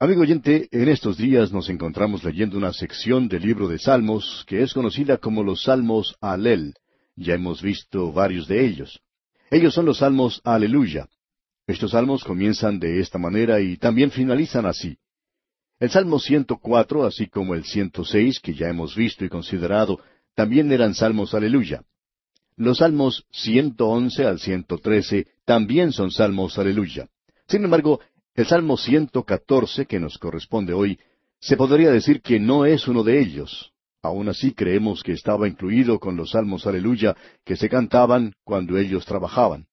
Amigo oyente, en estos días nos encontramos leyendo una sección del libro de Salmos que es conocida como los Salmos Alel. Ya hemos visto varios de ellos. Ellos son los Salmos Aleluya. Estos salmos comienzan de esta manera y también finalizan así. El Salmo 104, así como el 106, que ya hemos visto y considerado, también eran salmos aleluya. Los salmos 111 al 113 también son salmos aleluya. Sin embargo, el Salmo 114, que nos corresponde hoy, se podría decir que no es uno de ellos. Aún así creemos que estaba incluido con los salmos aleluya que se cantaban cuando ellos trabajaban.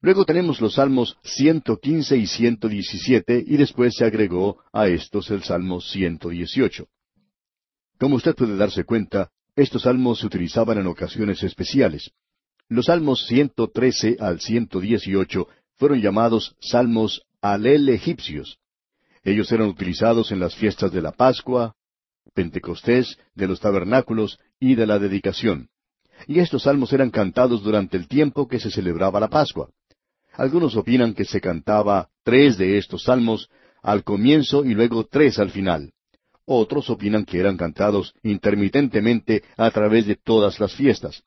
Luego tenemos los salmos 115 y 117 y después se agregó a estos el salmo 118. Como usted puede darse cuenta, estos salmos se utilizaban en ocasiones especiales. Los salmos 113 al 118 fueron llamados salmos alel egipcios. Ellos eran utilizados en las fiestas de la Pascua, Pentecostés, de los tabernáculos y de la dedicación. Y estos salmos eran cantados durante el tiempo que se celebraba la Pascua. Algunos opinan que se cantaba tres de estos salmos al comienzo y luego tres al final. Otros opinan que eran cantados intermitentemente a través de todas las fiestas.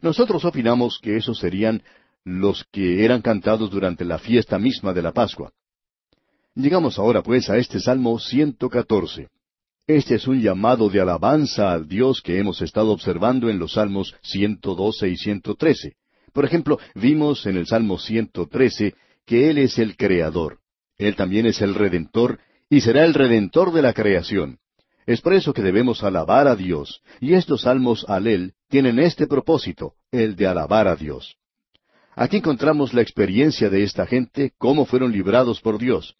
Nosotros opinamos que esos serían los que eran cantados durante la fiesta misma de la Pascua. Llegamos ahora pues a este Salmo 114. Este es un llamado de alabanza al Dios que hemos estado observando en los Salmos 112 y 113. Por ejemplo, vimos en el Salmo 113 que Él es el Creador. Él también es el Redentor y será el Redentor de la creación. Es por eso que debemos alabar a Dios, y estos salmos al Él tienen este propósito, el de alabar a Dios. Aquí encontramos la experiencia de esta gente, cómo fueron librados por Dios.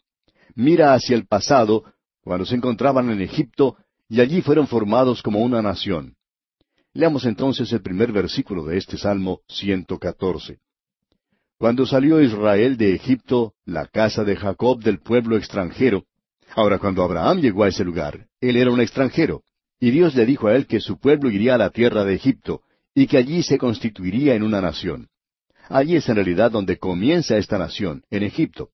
Mira hacia el pasado, cuando se encontraban en Egipto, y allí fueron formados como una nación. Leamos entonces el primer versículo de este Salmo 114. Cuando salió Israel de Egipto, la casa de Jacob del pueblo extranjero. Ahora, cuando Abraham llegó a ese lugar, él era un extranjero, y Dios le dijo a él que su pueblo iría a la tierra de Egipto, y que allí se constituiría en una nación. Allí es en realidad donde comienza esta nación, en Egipto.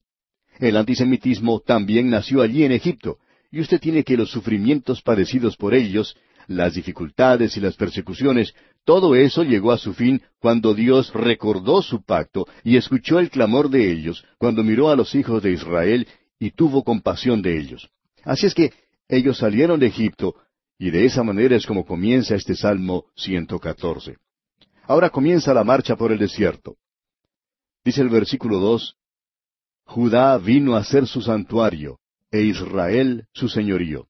El antisemitismo también nació allí en Egipto, y usted tiene que los sufrimientos padecidos por ellos, las dificultades y las persecuciones, todo eso llegó a su fin cuando Dios recordó su pacto y escuchó el clamor de ellos, cuando miró a los hijos de Israel y tuvo compasión de ellos. Así es que ellos salieron de Egipto, y de esa manera es como comienza este Salmo 114. Ahora comienza la marcha por el desierto. Dice el versículo dos, Judá vino a ser su santuario, e Israel su señorío.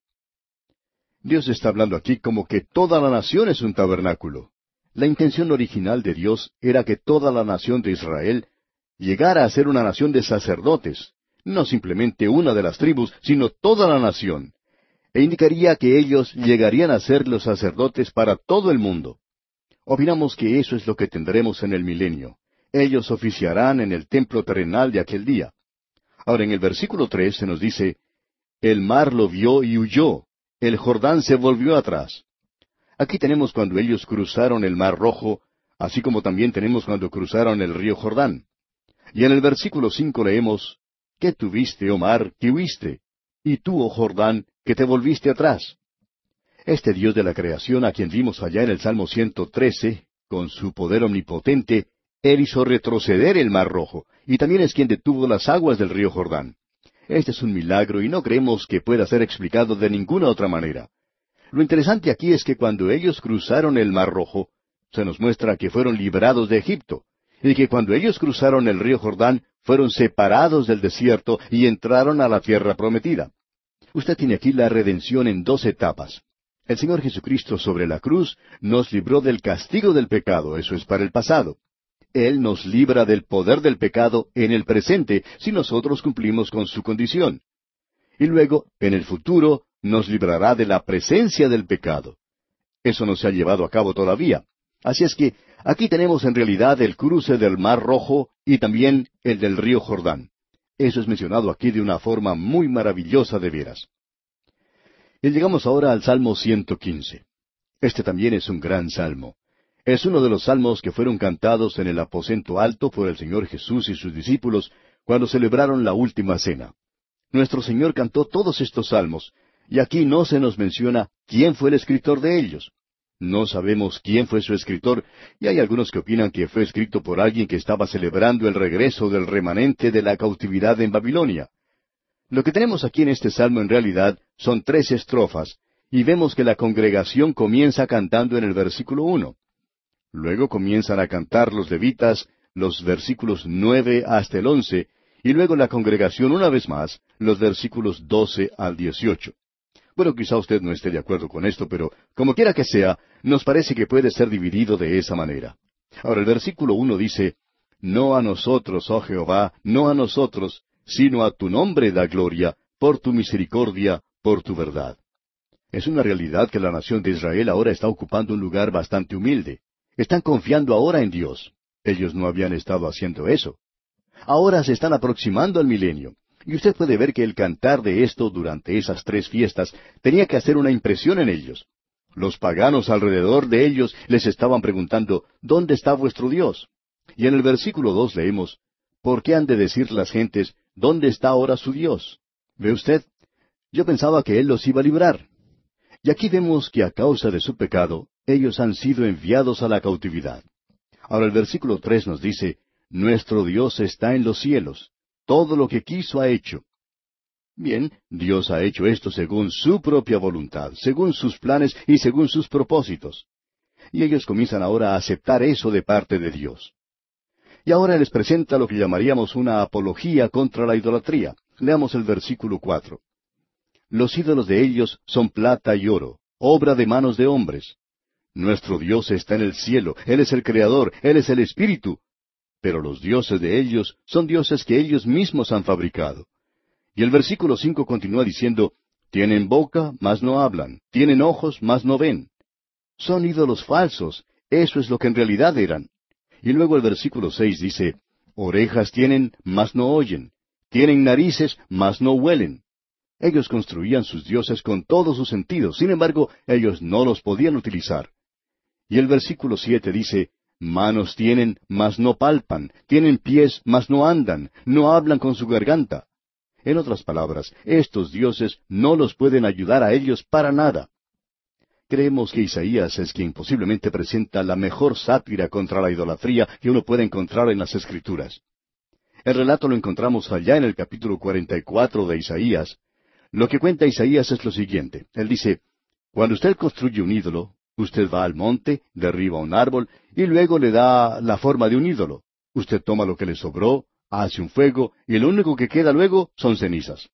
Dios está hablando aquí como que toda la nación es un tabernáculo. La intención original de Dios era que toda la nación de Israel llegara a ser una nación de sacerdotes, no simplemente una de las tribus, sino toda la nación. E indicaría que ellos llegarían a ser los sacerdotes para todo el mundo. Opinamos que eso es lo que tendremos en el milenio ellos oficiarán en el templo terrenal de aquel día. Ahora en el versículo tres se nos dice, El mar lo vio y huyó, el Jordán se volvió atrás. Aquí tenemos cuando ellos cruzaron el mar rojo, así como también tenemos cuando cruzaron el río Jordán. Y en el versículo cinco leemos, ¿Qué tuviste, oh mar, que huiste? Y tú, oh Jordán, que te volviste atrás. Este Dios de la creación a quien vimos allá en el Salmo 113, con su poder omnipotente, él hizo retroceder el mar rojo, y también es quien detuvo las aguas del río Jordán. Este es un milagro y no creemos que pueda ser explicado de ninguna otra manera. Lo interesante aquí es que cuando ellos cruzaron el mar rojo, se nos muestra que fueron liberados de Egipto, y que cuando ellos cruzaron el río Jordán, fueron separados del desierto y entraron a la tierra prometida. Usted tiene aquí la redención en dos etapas. El Señor Jesucristo sobre la cruz nos libró del castigo del pecado, eso es para el pasado. Él nos libra del poder del pecado en el presente si nosotros cumplimos con su condición. Y luego, en el futuro, nos librará de la presencia del pecado. Eso no se ha llevado a cabo todavía. Así es que aquí tenemos en realidad el cruce del Mar Rojo y también el del río Jordán. Eso es mencionado aquí de una forma muy maravillosa de veras. Y llegamos ahora al Salmo 115. Este también es un gran salmo. Es uno de los salmos que fueron cantados en el aposento alto por el Señor Jesús y sus discípulos cuando celebraron la última cena. Nuestro Señor cantó todos estos salmos, y aquí no se nos menciona quién fue el escritor de ellos. No sabemos quién fue su escritor, y hay algunos que opinan que fue escrito por alguien que estaba celebrando el regreso del remanente de la cautividad en Babilonia. Lo que tenemos aquí en este salmo en realidad son tres estrofas, y vemos que la congregación comienza cantando en el versículo uno. Luego comienzan a cantar los levitas los versículos nueve hasta el once, y luego la congregación una vez más los versículos doce al dieciocho. Bueno, quizá usted no esté de acuerdo con esto, pero como quiera que sea, nos parece que puede ser dividido de esa manera. Ahora el versículo uno dice, No a nosotros, oh Jehová, no a nosotros, sino a tu nombre da gloria, por tu misericordia, por tu verdad. Es una realidad que la nación de Israel ahora está ocupando un lugar bastante humilde. Están confiando ahora en Dios. Ellos no habían estado haciendo eso. Ahora se están aproximando al milenio. Y usted puede ver que el cantar de esto durante esas tres fiestas tenía que hacer una impresión en ellos. Los paganos alrededor de ellos les estaban preguntando, ¿dónde está vuestro Dios? Y en el versículo dos leemos, ¿por qué han de decir las gentes, ¿dónde está ahora su Dios? ¿Ve usted? Yo pensaba que Él los iba a librar. Y aquí vemos que a causa de su pecado, ellos han sido enviados a la cautividad. Ahora el versículo tres nos dice, Nuestro Dios está en los cielos, todo lo que quiso ha hecho. Bien, Dios ha hecho esto según su propia voluntad, según sus planes y según sus propósitos. Y ellos comienzan ahora a aceptar eso de parte de Dios. Y ahora les presenta lo que llamaríamos una apología contra la idolatría. Leamos el versículo cuatro. Los ídolos de ellos son plata y oro, obra de manos de hombres. Nuestro Dios está en el cielo, Él es el Creador, Él es el Espíritu, pero los dioses de ellos son dioses que ellos mismos han fabricado. Y el versículo cinco continúa diciendo, Tienen boca, mas no hablan, tienen ojos, mas no ven. Son ídolos falsos, eso es lo que en realidad eran. Y luego el versículo seis dice, Orejas tienen, mas no oyen, tienen narices, mas no huelen. Ellos construían sus dioses con todos sus sentidos, sin embargo, ellos no los podían utilizar. Y el versículo siete dice, Manos tienen, mas no palpan, tienen pies, mas no andan, no hablan con su garganta. En otras palabras, estos dioses no los pueden ayudar a ellos para nada. Creemos que Isaías es quien posiblemente presenta la mejor sátira contra la idolatría que uno puede encontrar en las Escrituras. El relato lo encontramos allá en el capítulo 44 de Isaías. Lo que cuenta Isaías es lo siguiente. Él dice, Cuando usted construye un ídolo, Usted va al monte, derriba un árbol y luego le da la forma de un ídolo. Usted toma lo que le sobró, hace un fuego y lo único que queda luego son cenizas.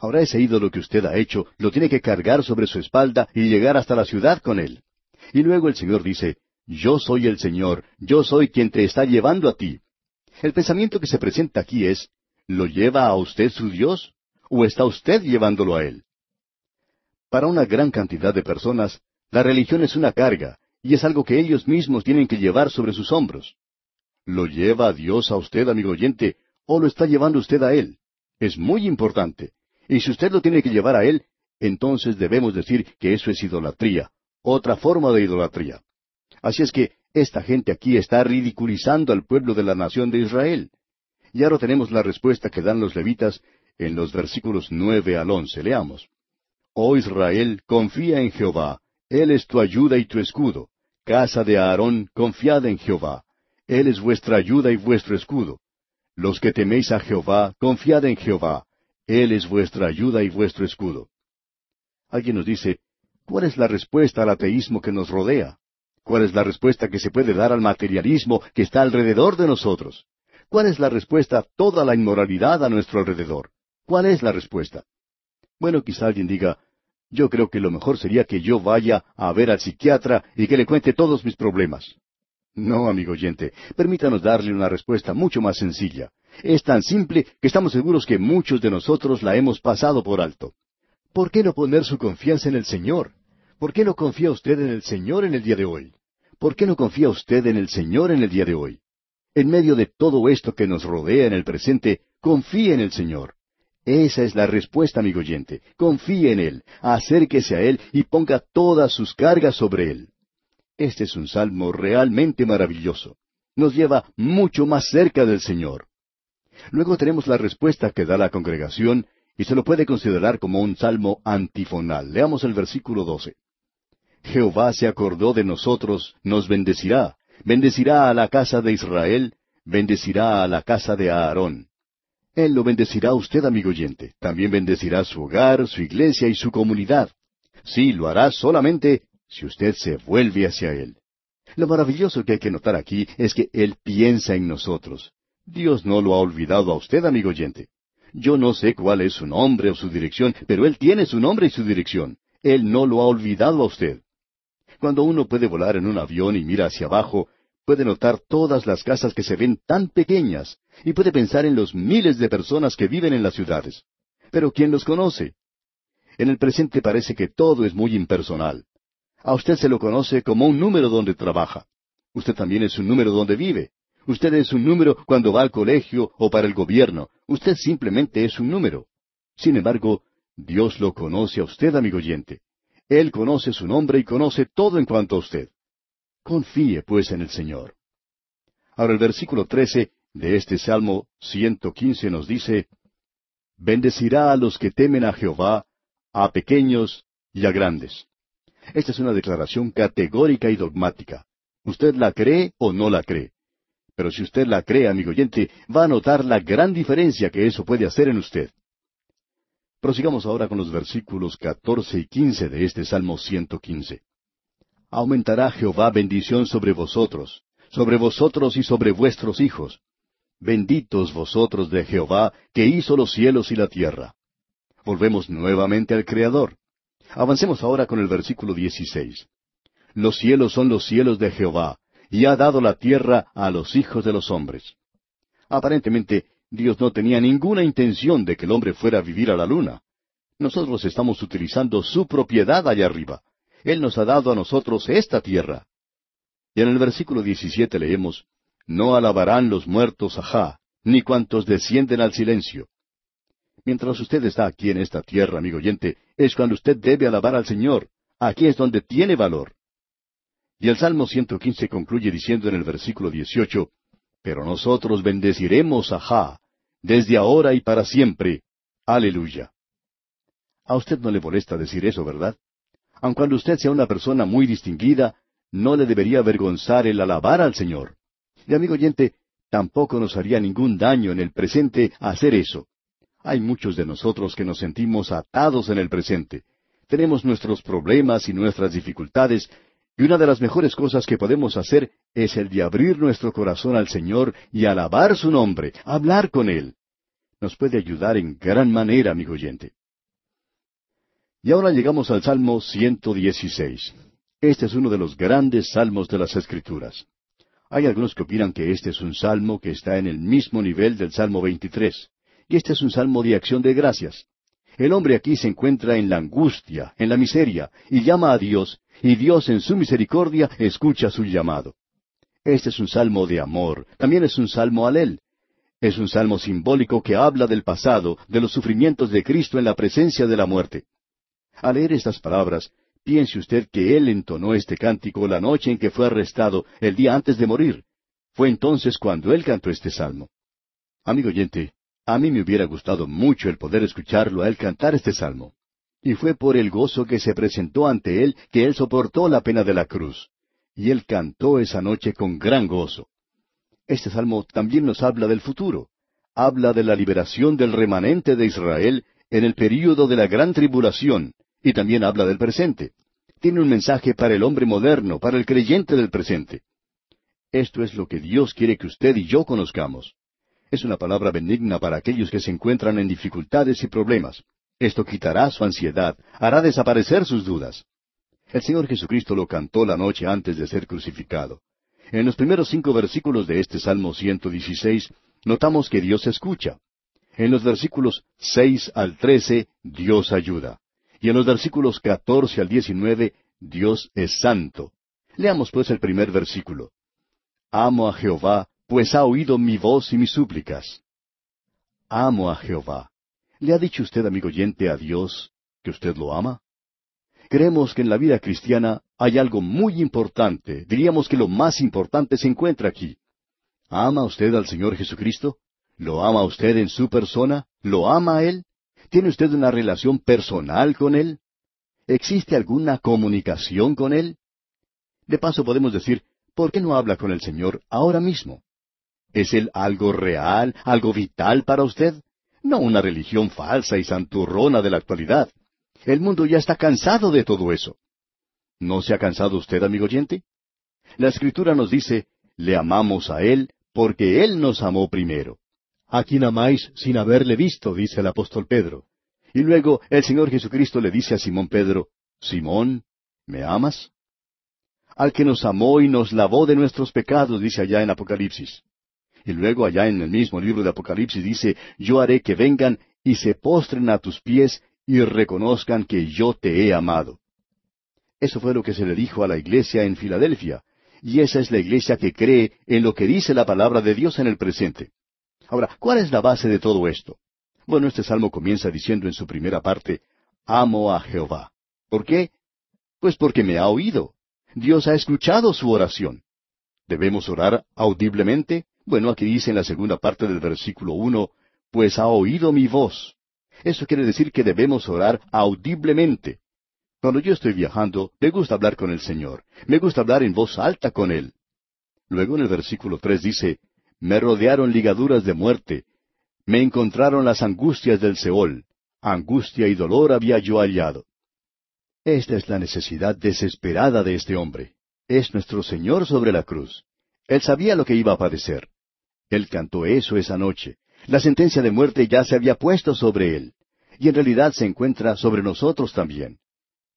Ahora ese ídolo que usted ha hecho lo tiene que cargar sobre su espalda y llegar hasta la ciudad con él. Y luego el Señor dice, Yo soy el Señor, yo soy quien te está llevando a ti. El pensamiento que se presenta aquí es, ¿lo lleva a usted su Dios? ¿O está usted llevándolo a Él? Para una gran cantidad de personas, la religión es una carga, y es algo que ellos mismos tienen que llevar sobre sus hombros. ¿Lo lleva Dios a usted, amigo oyente, o lo está llevando usted a Él? Es muy importante. Y si usted lo tiene que llevar a Él, entonces debemos decir que eso es idolatría, otra forma de idolatría. Así es que esta gente aquí está ridiculizando al pueblo de la nación de Israel. Y ahora tenemos la respuesta que dan los levitas en los versículos nueve al once. Leamos. Oh Israel, confía en Jehová, él es tu ayuda y tu escudo. Casa de Aarón, confiad en Jehová. Él es vuestra ayuda y vuestro escudo. Los que teméis a Jehová, confiad en Jehová. Él es vuestra ayuda y vuestro escudo. Alguien nos dice, ¿cuál es la respuesta al ateísmo que nos rodea? ¿Cuál es la respuesta que se puede dar al materialismo que está alrededor de nosotros? ¿Cuál es la respuesta a toda la inmoralidad a nuestro alrededor? ¿Cuál es la respuesta? Bueno, quizá alguien diga, yo creo que lo mejor sería que yo vaya a ver al psiquiatra y que le cuente todos mis problemas. No, amigo oyente, permítanos darle una respuesta mucho más sencilla. Es tan simple que estamos seguros que muchos de nosotros la hemos pasado por alto. ¿Por qué no poner su confianza en el Señor? ¿Por qué no confía usted en el Señor en el día de hoy? ¿Por qué no confía usted en el Señor en el día de hoy? En medio de todo esto que nos rodea en el presente, confíe en el Señor. Esa es la respuesta, amigo oyente. Confíe en Él, acérquese a Él y ponga todas sus cargas sobre Él. Este es un salmo realmente maravilloso. Nos lleva mucho más cerca del Señor. Luego tenemos la respuesta que da la congregación, y se lo puede considerar como un salmo antifonal. Leamos el versículo 12. Jehová se acordó de nosotros, nos bendecirá, bendecirá a la casa de Israel, bendecirá a la casa de Aarón. Él lo bendecirá a usted, amigo oyente. También bendecirá su hogar, su iglesia y su comunidad. Sí, lo hará solamente si usted se vuelve hacia Él. Lo maravilloso que hay que notar aquí es que Él piensa en nosotros. Dios no lo ha olvidado a usted, amigo oyente. Yo no sé cuál es su nombre o su dirección, pero Él tiene su nombre y su dirección. Él no lo ha olvidado a usted. Cuando uno puede volar en un avión y mira hacia abajo, puede notar todas las casas que se ven tan pequeñas y puede pensar en los miles de personas que viven en las ciudades. Pero ¿quién los conoce? En el presente parece que todo es muy impersonal. A usted se lo conoce como un número donde trabaja. Usted también es un número donde vive. Usted es un número cuando va al colegio o para el gobierno. Usted simplemente es un número. Sin embargo, Dios lo conoce a usted, amigo oyente. Él conoce su nombre y conoce todo en cuanto a usted. Confíe, pues, en el Señor. Ahora el versículo trece de este Salmo 115 nos dice, Bendecirá a los que temen a Jehová, a pequeños y a grandes. Esta es una declaración categórica y dogmática. ¿Usted la cree o no la cree? Pero si usted la cree, amigo oyente, va a notar la gran diferencia que eso puede hacer en usted. Prosigamos ahora con los versículos catorce y quince de este Salmo 115. Aumentará Jehová bendición sobre vosotros, sobre vosotros y sobre vuestros hijos. Benditos vosotros de Jehová, que hizo los cielos y la tierra. Volvemos nuevamente al Creador. Avancemos ahora con el versículo 16. Los cielos son los cielos de Jehová, y ha dado la tierra a los hijos de los hombres. Aparentemente, Dios no tenía ninguna intención de que el hombre fuera a vivir a la luna. Nosotros estamos utilizando su propiedad allá arriba. Él nos ha dado a nosotros esta tierra. Y en el versículo 17 leemos, No alabarán los muertos ajá, ni cuantos descienden al silencio. Mientras usted está aquí en esta tierra, amigo oyente, es cuando usted debe alabar al Señor. Aquí es donde tiene valor. Y el Salmo 115 concluye diciendo en el versículo 18, Pero nosotros bendeciremos a Jah, desde ahora y para siempre. Aleluya. A usted no le molesta decir eso, ¿verdad? Aun cuando usted sea una persona muy distinguida, no le debería avergonzar el alabar al Señor. Y amigo oyente, tampoco nos haría ningún daño en el presente hacer eso. Hay muchos de nosotros que nos sentimos atados en el presente. Tenemos nuestros problemas y nuestras dificultades, y una de las mejores cosas que podemos hacer es el de abrir nuestro corazón al Señor y alabar su nombre, hablar con Él. Nos puede ayudar en gran manera, amigo oyente. Y ahora llegamos al Salmo 116. Este es uno de los grandes salmos de las Escrituras. Hay algunos que opinan que este es un salmo que está en el mismo nivel del Salmo 23. Y este es un salmo de acción de gracias. El hombre aquí se encuentra en la angustia, en la miseria, y llama a Dios, y Dios en su misericordia escucha su llamado. Este es un salmo de amor, también es un salmo alel. Es un salmo simbólico que habla del pasado, de los sufrimientos de Cristo en la presencia de la muerte. Al leer estas palabras, piense usted que él entonó este cántico la noche en que fue arrestado, el día antes de morir. Fue entonces cuando él cantó este salmo. Amigo oyente, a mí me hubiera gustado mucho el poder escucharlo a él cantar este salmo. Y fue por el gozo que se presentó ante él que él soportó la pena de la cruz. Y él cantó esa noche con gran gozo. Este salmo también nos habla del futuro. Habla de la liberación del remanente de Israel en el período de la gran tribulación, y también habla del presente. Tiene un mensaje para el hombre moderno, para el creyente del presente. Esto es lo que Dios quiere que usted y yo conozcamos. Es una palabra benigna para aquellos que se encuentran en dificultades y problemas. Esto quitará su ansiedad, hará desaparecer sus dudas. El Señor Jesucristo lo cantó la noche antes de ser crucificado. En los primeros cinco versículos de este Salmo 116 notamos que Dios escucha. En los versículos seis al trece Dios ayuda. Y en los versículos catorce al diecinueve Dios es santo. Leamos pues el primer versículo. Amo a Jehová, pues ha oído mi voz y mis súplicas. Amo a Jehová. ¿Le ha dicho usted, amigo oyente, a Dios que usted lo ama? Creemos que en la vida cristiana hay algo muy importante, diríamos que lo más importante se encuentra aquí. ¿Ama usted al Señor Jesucristo? ¿Lo ama usted en su persona? ¿Lo ama a Él? ¿Tiene usted una relación personal con Él? ¿Existe alguna comunicación con Él? De paso podemos decir, ¿por qué no habla con el Señor ahora mismo? ¿Es Él algo real, algo vital para usted? No una religión falsa y santurrona de la actualidad. El mundo ya está cansado de todo eso. ¿No se ha cansado usted, amigo oyente? La Escritura nos dice, le amamos a Él porque Él nos amó primero. ¿A quién amáis sin haberle visto? dice el apóstol Pedro. Y luego el Señor Jesucristo le dice a Simón Pedro, Simón, ¿me amas? Al que nos amó y nos lavó de nuestros pecados, dice allá en Apocalipsis. Y luego allá en el mismo libro de Apocalipsis dice, yo haré que vengan y se postren a tus pies y reconozcan que yo te he amado. Eso fue lo que se le dijo a la iglesia en Filadelfia, y esa es la iglesia que cree en lo que dice la palabra de Dios en el presente. Ahora, ¿cuál es la base de todo esto? Bueno, este salmo comienza diciendo en su primera parte, Amo a Jehová. ¿Por qué? Pues porque me ha oído. Dios ha escuchado su oración. ¿Debemos orar audiblemente? Bueno, aquí dice en la segunda parte del versículo uno, pues ha oído mi voz. Eso quiere decir que debemos orar audiblemente. Cuando yo estoy viajando, me gusta hablar con el Señor. Me gusta hablar en voz alta con Él. Luego en el versículo tres dice, Me rodearon ligaduras de muerte. Me encontraron las angustias del Seol. Angustia y dolor había yo hallado. Esta es la necesidad desesperada de este hombre. Es nuestro Señor sobre la cruz. Él sabía lo que iba a padecer. Él cantó eso esa noche. La sentencia de muerte ya se había puesto sobre él. Y en realidad se encuentra sobre nosotros también.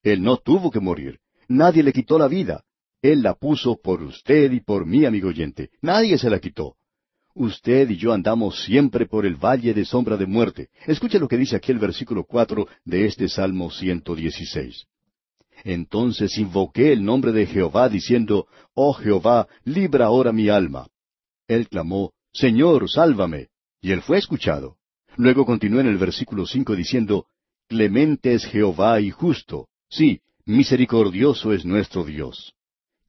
Él no tuvo que morir. Nadie le quitó la vida. Él la puso por usted y por mí, amigo oyente. Nadie se la quitó. Usted y yo andamos siempre por el valle de sombra de muerte. Escuche lo que dice aquí el versículo cuatro de este Salmo 116. Entonces invoqué el nombre de Jehová, diciendo, Oh Jehová, libra ahora mi alma. Él clamó, Señor, sálvame. Y él fue escuchado. Luego continuó en el versículo cinco diciendo, Clemente es Jehová y justo. Sí, misericordioso es nuestro Dios.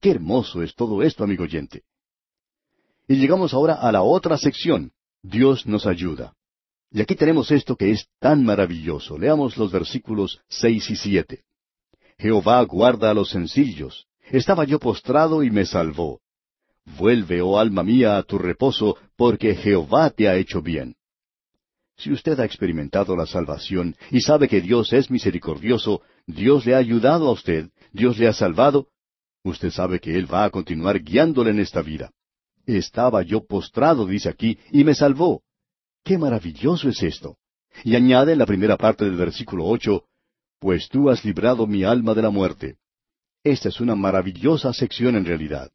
Qué hermoso es todo esto, amigo oyente. Y llegamos ahora a la otra sección. Dios nos ayuda. Y aquí tenemos esto que es tan maravilloso. Leamos los versículos seis y siete. Jehová guarda a los sencillos. Estaba yo postrado y me salvó. Vuelve, oh alma mía, a tu reposo, porque Jehová te ha hecho bien. Si usted ha experimentado la salvación y sabe que Dios es misericordioso, Dios le ha ayudado a usted, Dios le ha salvado, usted sabe que Él va a continuar guiándole en esta vida. Estaba yo postrado, dice aquí, y me salvó. ¡Qué maravilloso es esto! Y añade en la primera parte del versículo ocho, pues tú has librado mi alma de la muerte. Esta es una maravillosa sección en realidad.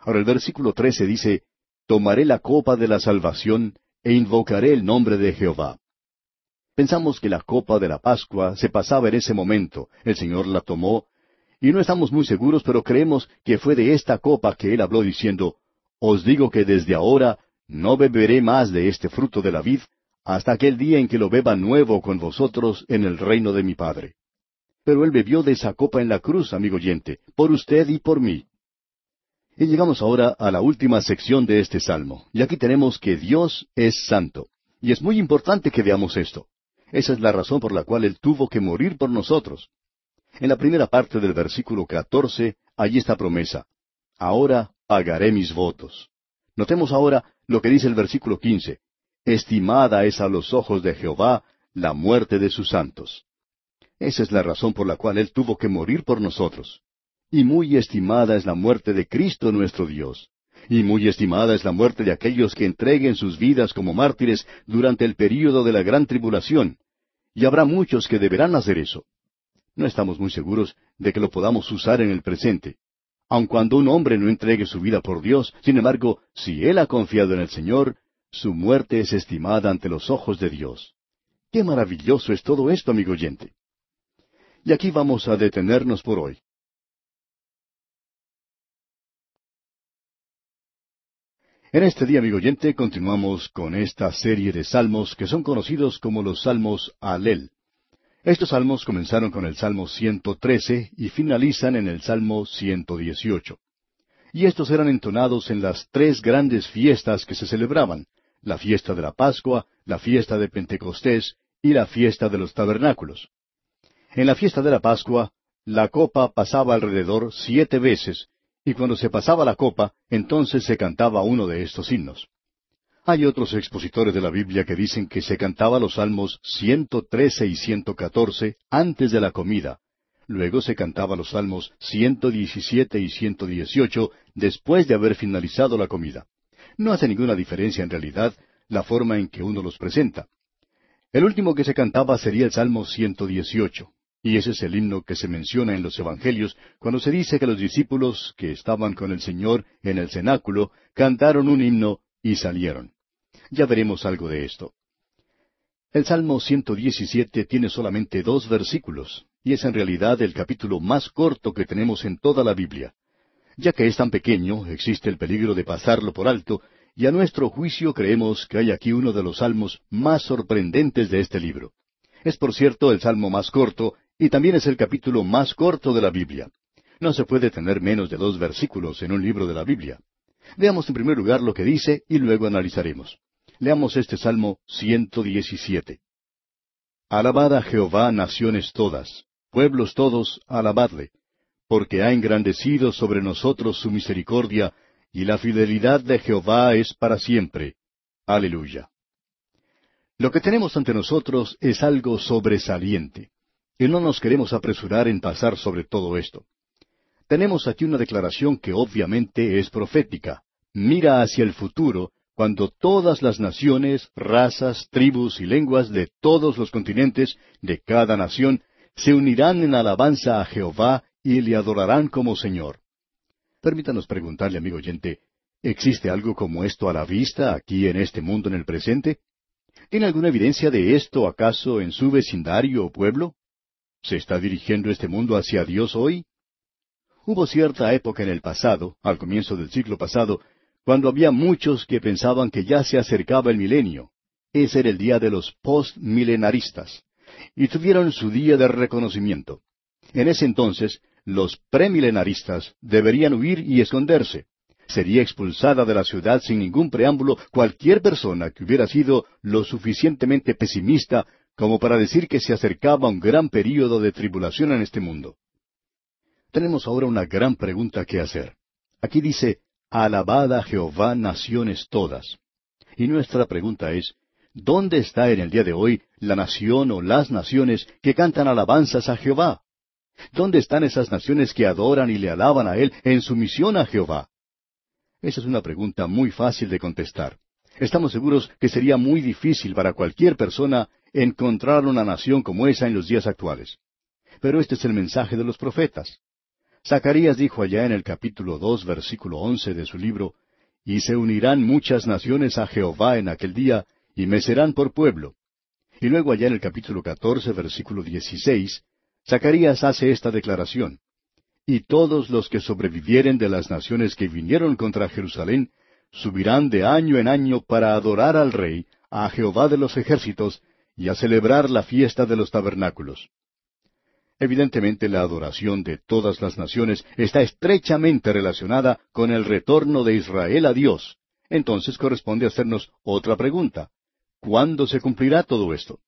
Ahora el versículo trece dice, Tomaré la copa de la salvación e invocaré el nombre de Jehová. Pensamos que la copa de la Pascua se pasaba en ese momento, el Señor la tomó, y no estamos muy seguros, pero creemos que fue de esta copa que Él habló diciendo, Os digo que desde ahora no beberé más de este fruto de la vid, hasta aquel día en que lo beba nuevo con vosotros en el reino de mi Padre. Pero él bebió de esa copa en la cruz, amigo oyente, por usted y por mí. Y llegamos ahora a la última sección de este salmo, y aquí tenemos que Dios es santo. Y es muy importante que veamos esto. Esa es la razón por la cual Él tuvo que morir por nosotros. En la primera parte del versículo catorce, allí está promesa. Ahora pagaré mis votos. Notemos ahora lo que dice el versículo quince. Estimada es a los ojos de Jehová la muerte de sus santos. Esa es la razón por la cual Él tuvo que morir por nosotros. Y muy estimada es la muerte de Cristo nuestro Dios. Y muy estimada es la muerte de aquellos que entreguen sus vidas como mártires durante el período de la gran tribulación. Y habrá muchos que deberán hacer eso. No estamos muy seguros de que lo podamos usar en el presente. Aun cuando un hombre no entregue su vida por Dios, sin embargo, si él ha confiado en el Señor, su muerte es estimada ante los ojos de Dios. Qué maravilloso es todo esto, amigo oyente. Y aquí vamos a detenernos por hoy. En este día, amigo oyente, continuamos con esta serie de salmos que son conocidos como los salmos Alel. Estos salmos comenzaron con el Salmo 113 y finalizan en el Salmo 118. Y estos eran entonados en las tres grandes fiestas que se celebraban, la fiesta de la Pascua, la fiesta de Pentecostés y la fiesta de los tabernáculos. En la fiesta de la Pascua, la copa pasaba alrededor siete veces, y cuando se pasaba la copa, entonces se cantaba uno de estos himnos. Hay otros expositores de la Biblia que dicen que se cantaba los salmos 113 y 114 antes de la comida. Luego se cantaba los salmos 117 y 118 después de haber finalizado la comida. No hace ninguna diferencia en realidad la forma en que uno los presenta. El último que se cantaba sería el Salmo 118, y ese es el himno que se menciona en los Evangelios cuando se dice que los discípulos que estaban con el Señor en el cenáculo cantaron un himno y salieron. Ya veremos algo de esto. El Salmo 117 tiene solamente dos versículos, y es en realidad el capítulo más corto que tenemos en toda la Biblia. Ya que es tan pequeño, existe el peligro de pasarlo por alto, y a nuestro juicio creemos que hay aquí uno de los salmos más sorprendentes de este libro. Es por cierto el salmo más corto, y también es el capítulo más corto de la Biblia. No se puede tener menos de dos versículos en un libro de la Biblia. Veamos en primer lugar lo que dice y luego analizaremos. Leamos este Salmo 117. Alabad a Jehová naciones todas, pueblos todos, alabadle, porque ha engrandecido sobre nosotros su misericordia, y la fidelidad de Jehová es para siempre. Aleluya. Lo que tenemos ante nosotros es algo sobresaliente, y no nos queremos apresurar en pasar sobre todo esto. Tenemos aquí una declaración que obviamente es profética. Mira hacia el futuro cuando todas las naciones, razas, tribus y lenguas de todos los continentes, de cada nación, se unirán en alabanza a Jehová y le adorarán como Señor. Permítanos preguntarle, amigo oyente, ¿existe algo como esto a la vista aquí en este mundo en el presente? ¿Tiene alguna evidencia de esto acaso en su vecindario o pueblo? ¿Se está dirigiendo este mundo hacia Dios hoy? Hubo cierta época en el pasado, al comienzo del siglo pasado, cuando había muchos que pensaban que ya se acercaba el milenio. Ese era el día de los postmilenaristas. Y tuvieron su día de reconocimiento. En ese entonces, los premilenaristas deberían huir y esconderse. Sería expulsada de la ciudad sin ningún preámbulo cualquier persona que hubiera sido lo suficientemente pesimista como para decir que se acercaba un gran período de tribulación en este mundo. Tenemos ahora una gran pregunta que hacer. Aquí dice, Alabad a Jehová naciones todas. Y nuestra pregunta es, ¿dónde está en el día de hoy la nación o las naciones que cantan alabanzas a Jehová? ¿Dónde están esas naciones que adoran y le alaban a Él en sumisión a Jehová? Esa es una pregunta muy fácil de contestar. Estamos seguros que sería muy difícil para cualquier persona encontrar una nación como esa en los días actuales. Pero este es el mensaje de los profetas. Zacarías dijo allá en el capítulo dos, versículo once de su libro, Y se unirán muchas naciones a Jehová en aquel día, y me serán por pueblo. Y luego allá en el capítulo catorce, versículo dieciséis, Zacarías hace esta declaración. Y todos los que sobrevivieren de las naciones que vinieron contra Jerusalén, subirán de año en año para adorar al Rey, a Jehová de los ejércitos, y a celebrar la fiesta de los tabernáculos. Evidentemente la adoración de todas las naciones está estrechamente relacionada con el retorno de Israel a Dios. Entonces corresponde hacernos otra pregunta. ¿Cuándo se cumplirá todo esto?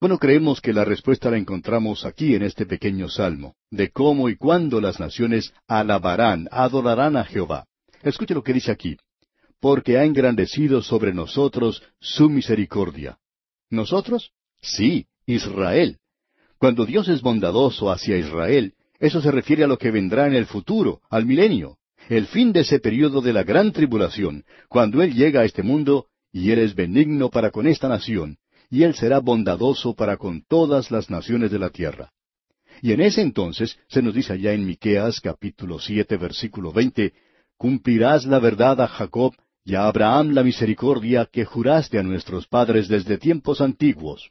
Bueno, creemos que la respuesta la encontramos aquí en este pequeño salmo, de cómo y cuándo las naciones alabarán, adorarán a Jehová. Escuche lo que dice aquí. Porque ha engrandecido sobre nosotros su misericordia. ¿Nosotros? Sí, Israel. Cuando Dios es bondadoso hacia Israel, eso se refiere a lo que vendrá en el futuro, al milenio, el fin de ese periodo de la gran tribulación, cuando Él llega a este mundo y Él es benigno para con esta nación, y Él será bondadoso para con todas las naciones de la tierra. Y en ese entonces se nos dice allá en Miqueas capítulo siete versículo veinte, cumplirás la verdad a Jacob y a Abraham la misericordia que juraste a nuestros padres desde tiempos antiguos.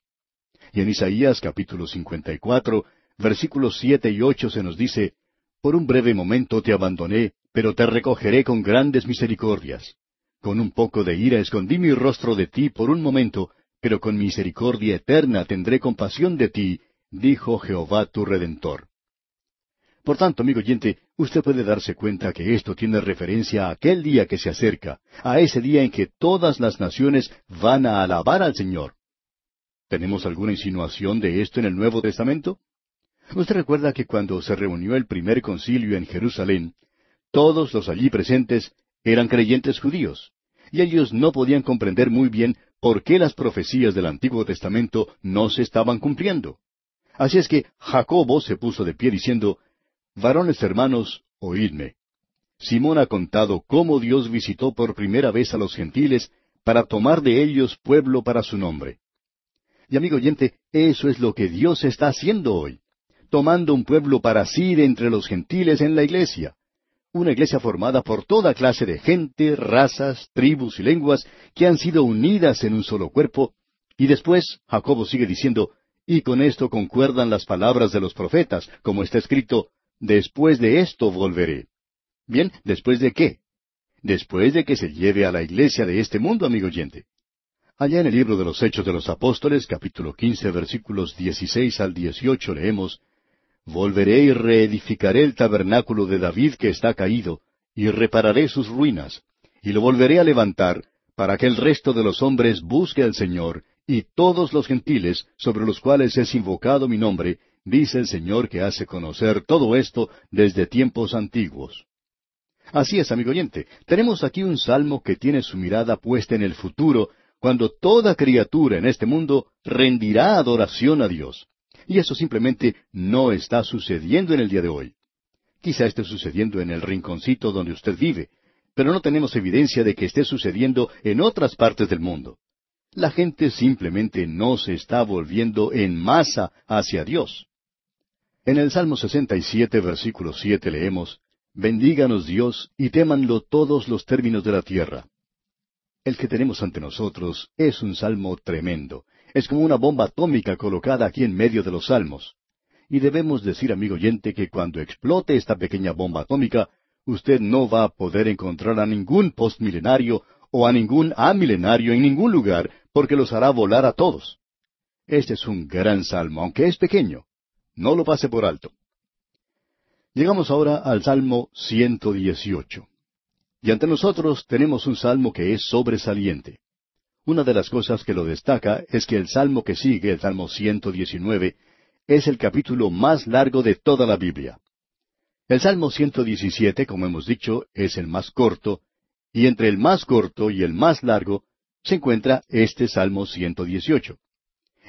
Y en Isaías capítulo 54, versículos siete y ocho se nos dice, Por un breve momento te abandoné, pero te recogeré con grandes misericordias. Con un poco de ira escondí mi rostro de ti por un momento, pero con misericordia eterna tendré compasión de ti, dijo Jehová tu Redentor. Por tanto, amigo oyente, usted puede darse cuenta que esto tiene referencia a aquel día que se acerca, a ese día en que todas las naciones van a alabar al Señor. ¿Tenemos alguna insinuación de esto en el Nuevo Testamento? Usted recuerda que cuando se reunió el primer concilio en Jerusalén, todos los allí presentes eran creyentes judíos, y ellos no podían comprender muy bien por qué las profecías del Antiguo Testamento no se estaban cumpliendo. Así es que Jacobo se puso de pie diciendo, Varones hermanos, oídme. Simón ha contado cómo Dios visitó por primera vez a los gentiles para tomar de ellos pueblo para su nombre. Y amigo oyente, eso es lo que Dios está haciendo hoy, tomando un pueblo para sí de entre los gentiles en la iglesia. Una iglesia formada por toda clase de gente, razas, tribus y lenguas que han sido unidas en un solo cuerpo. Y después, Jacobo sigue diciendo, y con esto concuerdan las palabras de los profetas, como está escrito, después de esto volveré. Bien, ¿después de qué? Después de que se lleve a la iglesia de este mundo, amigo oyente. Allá en el libro de los Hechos de los Apóstoles, capítulo quince, versículos dieciséis al dieciocho, leemos, Volveré y reedificaré el tabernáculo de David que está caído, y repararé sus ruinas, y lo volveré a levantar, para que el resto de los hombres busque al Señor, y todos los gentiles, sobre los cuales es invocado mi nombre, dice el Señor que hace conocer todo esto desde tiempos antiguos. Así es, amigo oyente, tenemos aquí un salmo que tiene su mirada puesta en el futuro, cuando toda criatura en este mundo rendirá adoración a Dios. Y eso simplemente no está sucediendo en el día de hoy. Quizá esté sucediendo en el rinconcito donde usted vive, pero no tenemos evidencia de que esté sucediendo en otras partes del mundo. La gente simplemente no se está volviendo en masa hacia Dios. En el Salmo 67, versículo 7 leemos, Bendíganos Dios y témanlo todos los términos de la tierra. El que tenemos ante nosotros es un salmo tremendo. Es como una bomba atómica colocada aquí en medio de los salmos. Y debemos decir, amigo oyente, que cuando explote esta pequeña bomba atómica, usted no va a poder encontrar a ningún postmilenario o a ningún amilenario en ningún lugar, porque los hará volar a todos. Este es un gran salmo, aunque es pequeño. No lo pase por alto. Llegamos ahora al Salmo 118. Y ante nosotros tenemos un salmo que es sobresaliente. Una de las cosas que lo destaca es que el salmo que sigue, el Salmo 119, es el capítulo más largo de toda la Biblia. El Salmo 117, como hemos dicho, es el más corto, y entre el más corto y el más largo se encuentra este Salmo 118.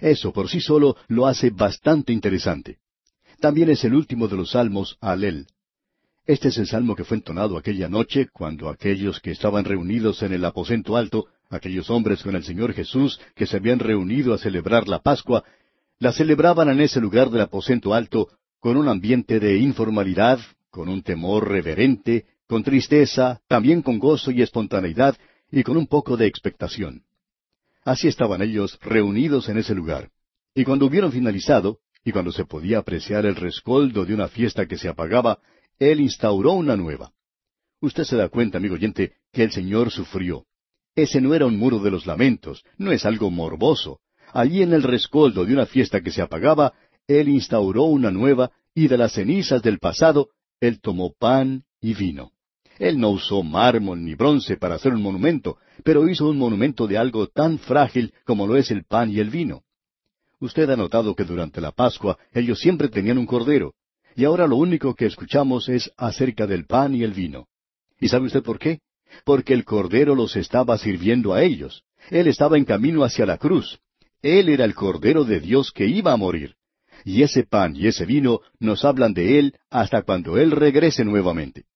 Eso por sí solo lo hace bastante interesante. También es el último de los salmos Alel. Este es el salmo que fue entonado aquella noche cuando aquellos que estaban reunidos en el aposento alto, aquellos hombres con el Señor Jesús que se habían reunido a celebrar la Pascua, la celebraban en ese lugar del aposento alto con un ambiente de informalidad, con un temor reverente, con tristeza, también con gozo y espontaneidad y con un poco de expectación. Así estaban ellos reunidos en ese lugar. Y cuando hubieron finalizado, y cuando se podía apreciar el rescoldo de una fiesta que se apagaba, Él instauró una nueva. Usted se da cuenta, amigo oyente, que el Señor sufrió. Ese no era un muro de los lamentos, no es algo morboso. Allí en el rescoldo de una fiesta que se apagaba, Él instauró una nueva, y de las cenizas del pasado, Él tomó pan y vino. Él no usó mármol ni bronce para hacer un monumento, pero hizo un monumento de algo tan frágil como lo es el pan y el vino. Usted ha notado que durante la Pascua ellos siempre tenían un cordero, y ahora lo único que escuchamos es acerca del pan y el vino. ¿Y sabe usted por qué? Porque el cordero los estaba sirviendo a ellos. Él estaba en camino hacia la cruz. Él era el cordero de Dios que iba a morir. Y ese pan y ese vino nos hablan de Él hasta cuando Él regrese nuevamente.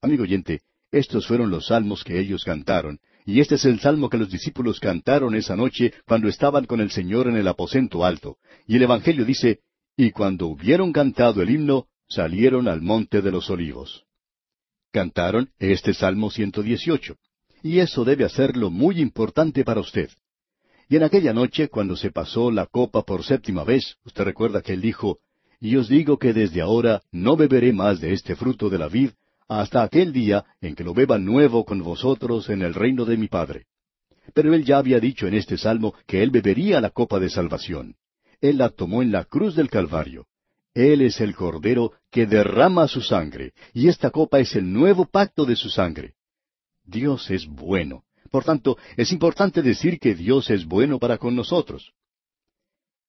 Amigo oyente, estos fueron los salmos que ellos cantaron, y este es el salmo que los discípulos cantaron esa noche cuando estaban con el Señor en el aposento alto. Y el Evangelio dice, y cuando hubieron cantado el himno, salieron al monte de los olivos. Cantaron este Salmo 118. Y eso debe hacerlo muy importante para usted. Y en aquella noche, cuando se pasó la copa por séptima vez, usted recuerda que él dijo, Y os digo que desde ahora no beberé más de este fruto de la vid hasta aquel día en que lo beba nuevo con vosotros en el reino de mi Padre. Pero él ya había dicho en este salmo que él bebería la copa de salvación. Él la tomó en la cruz del Calvario. Él es el Cordero que derrama su sangre, y esta copa es el nuevo pacto de su sangre. Dios es bueno. Por tanto, es importante decir que Dios es bueno para con nosotros.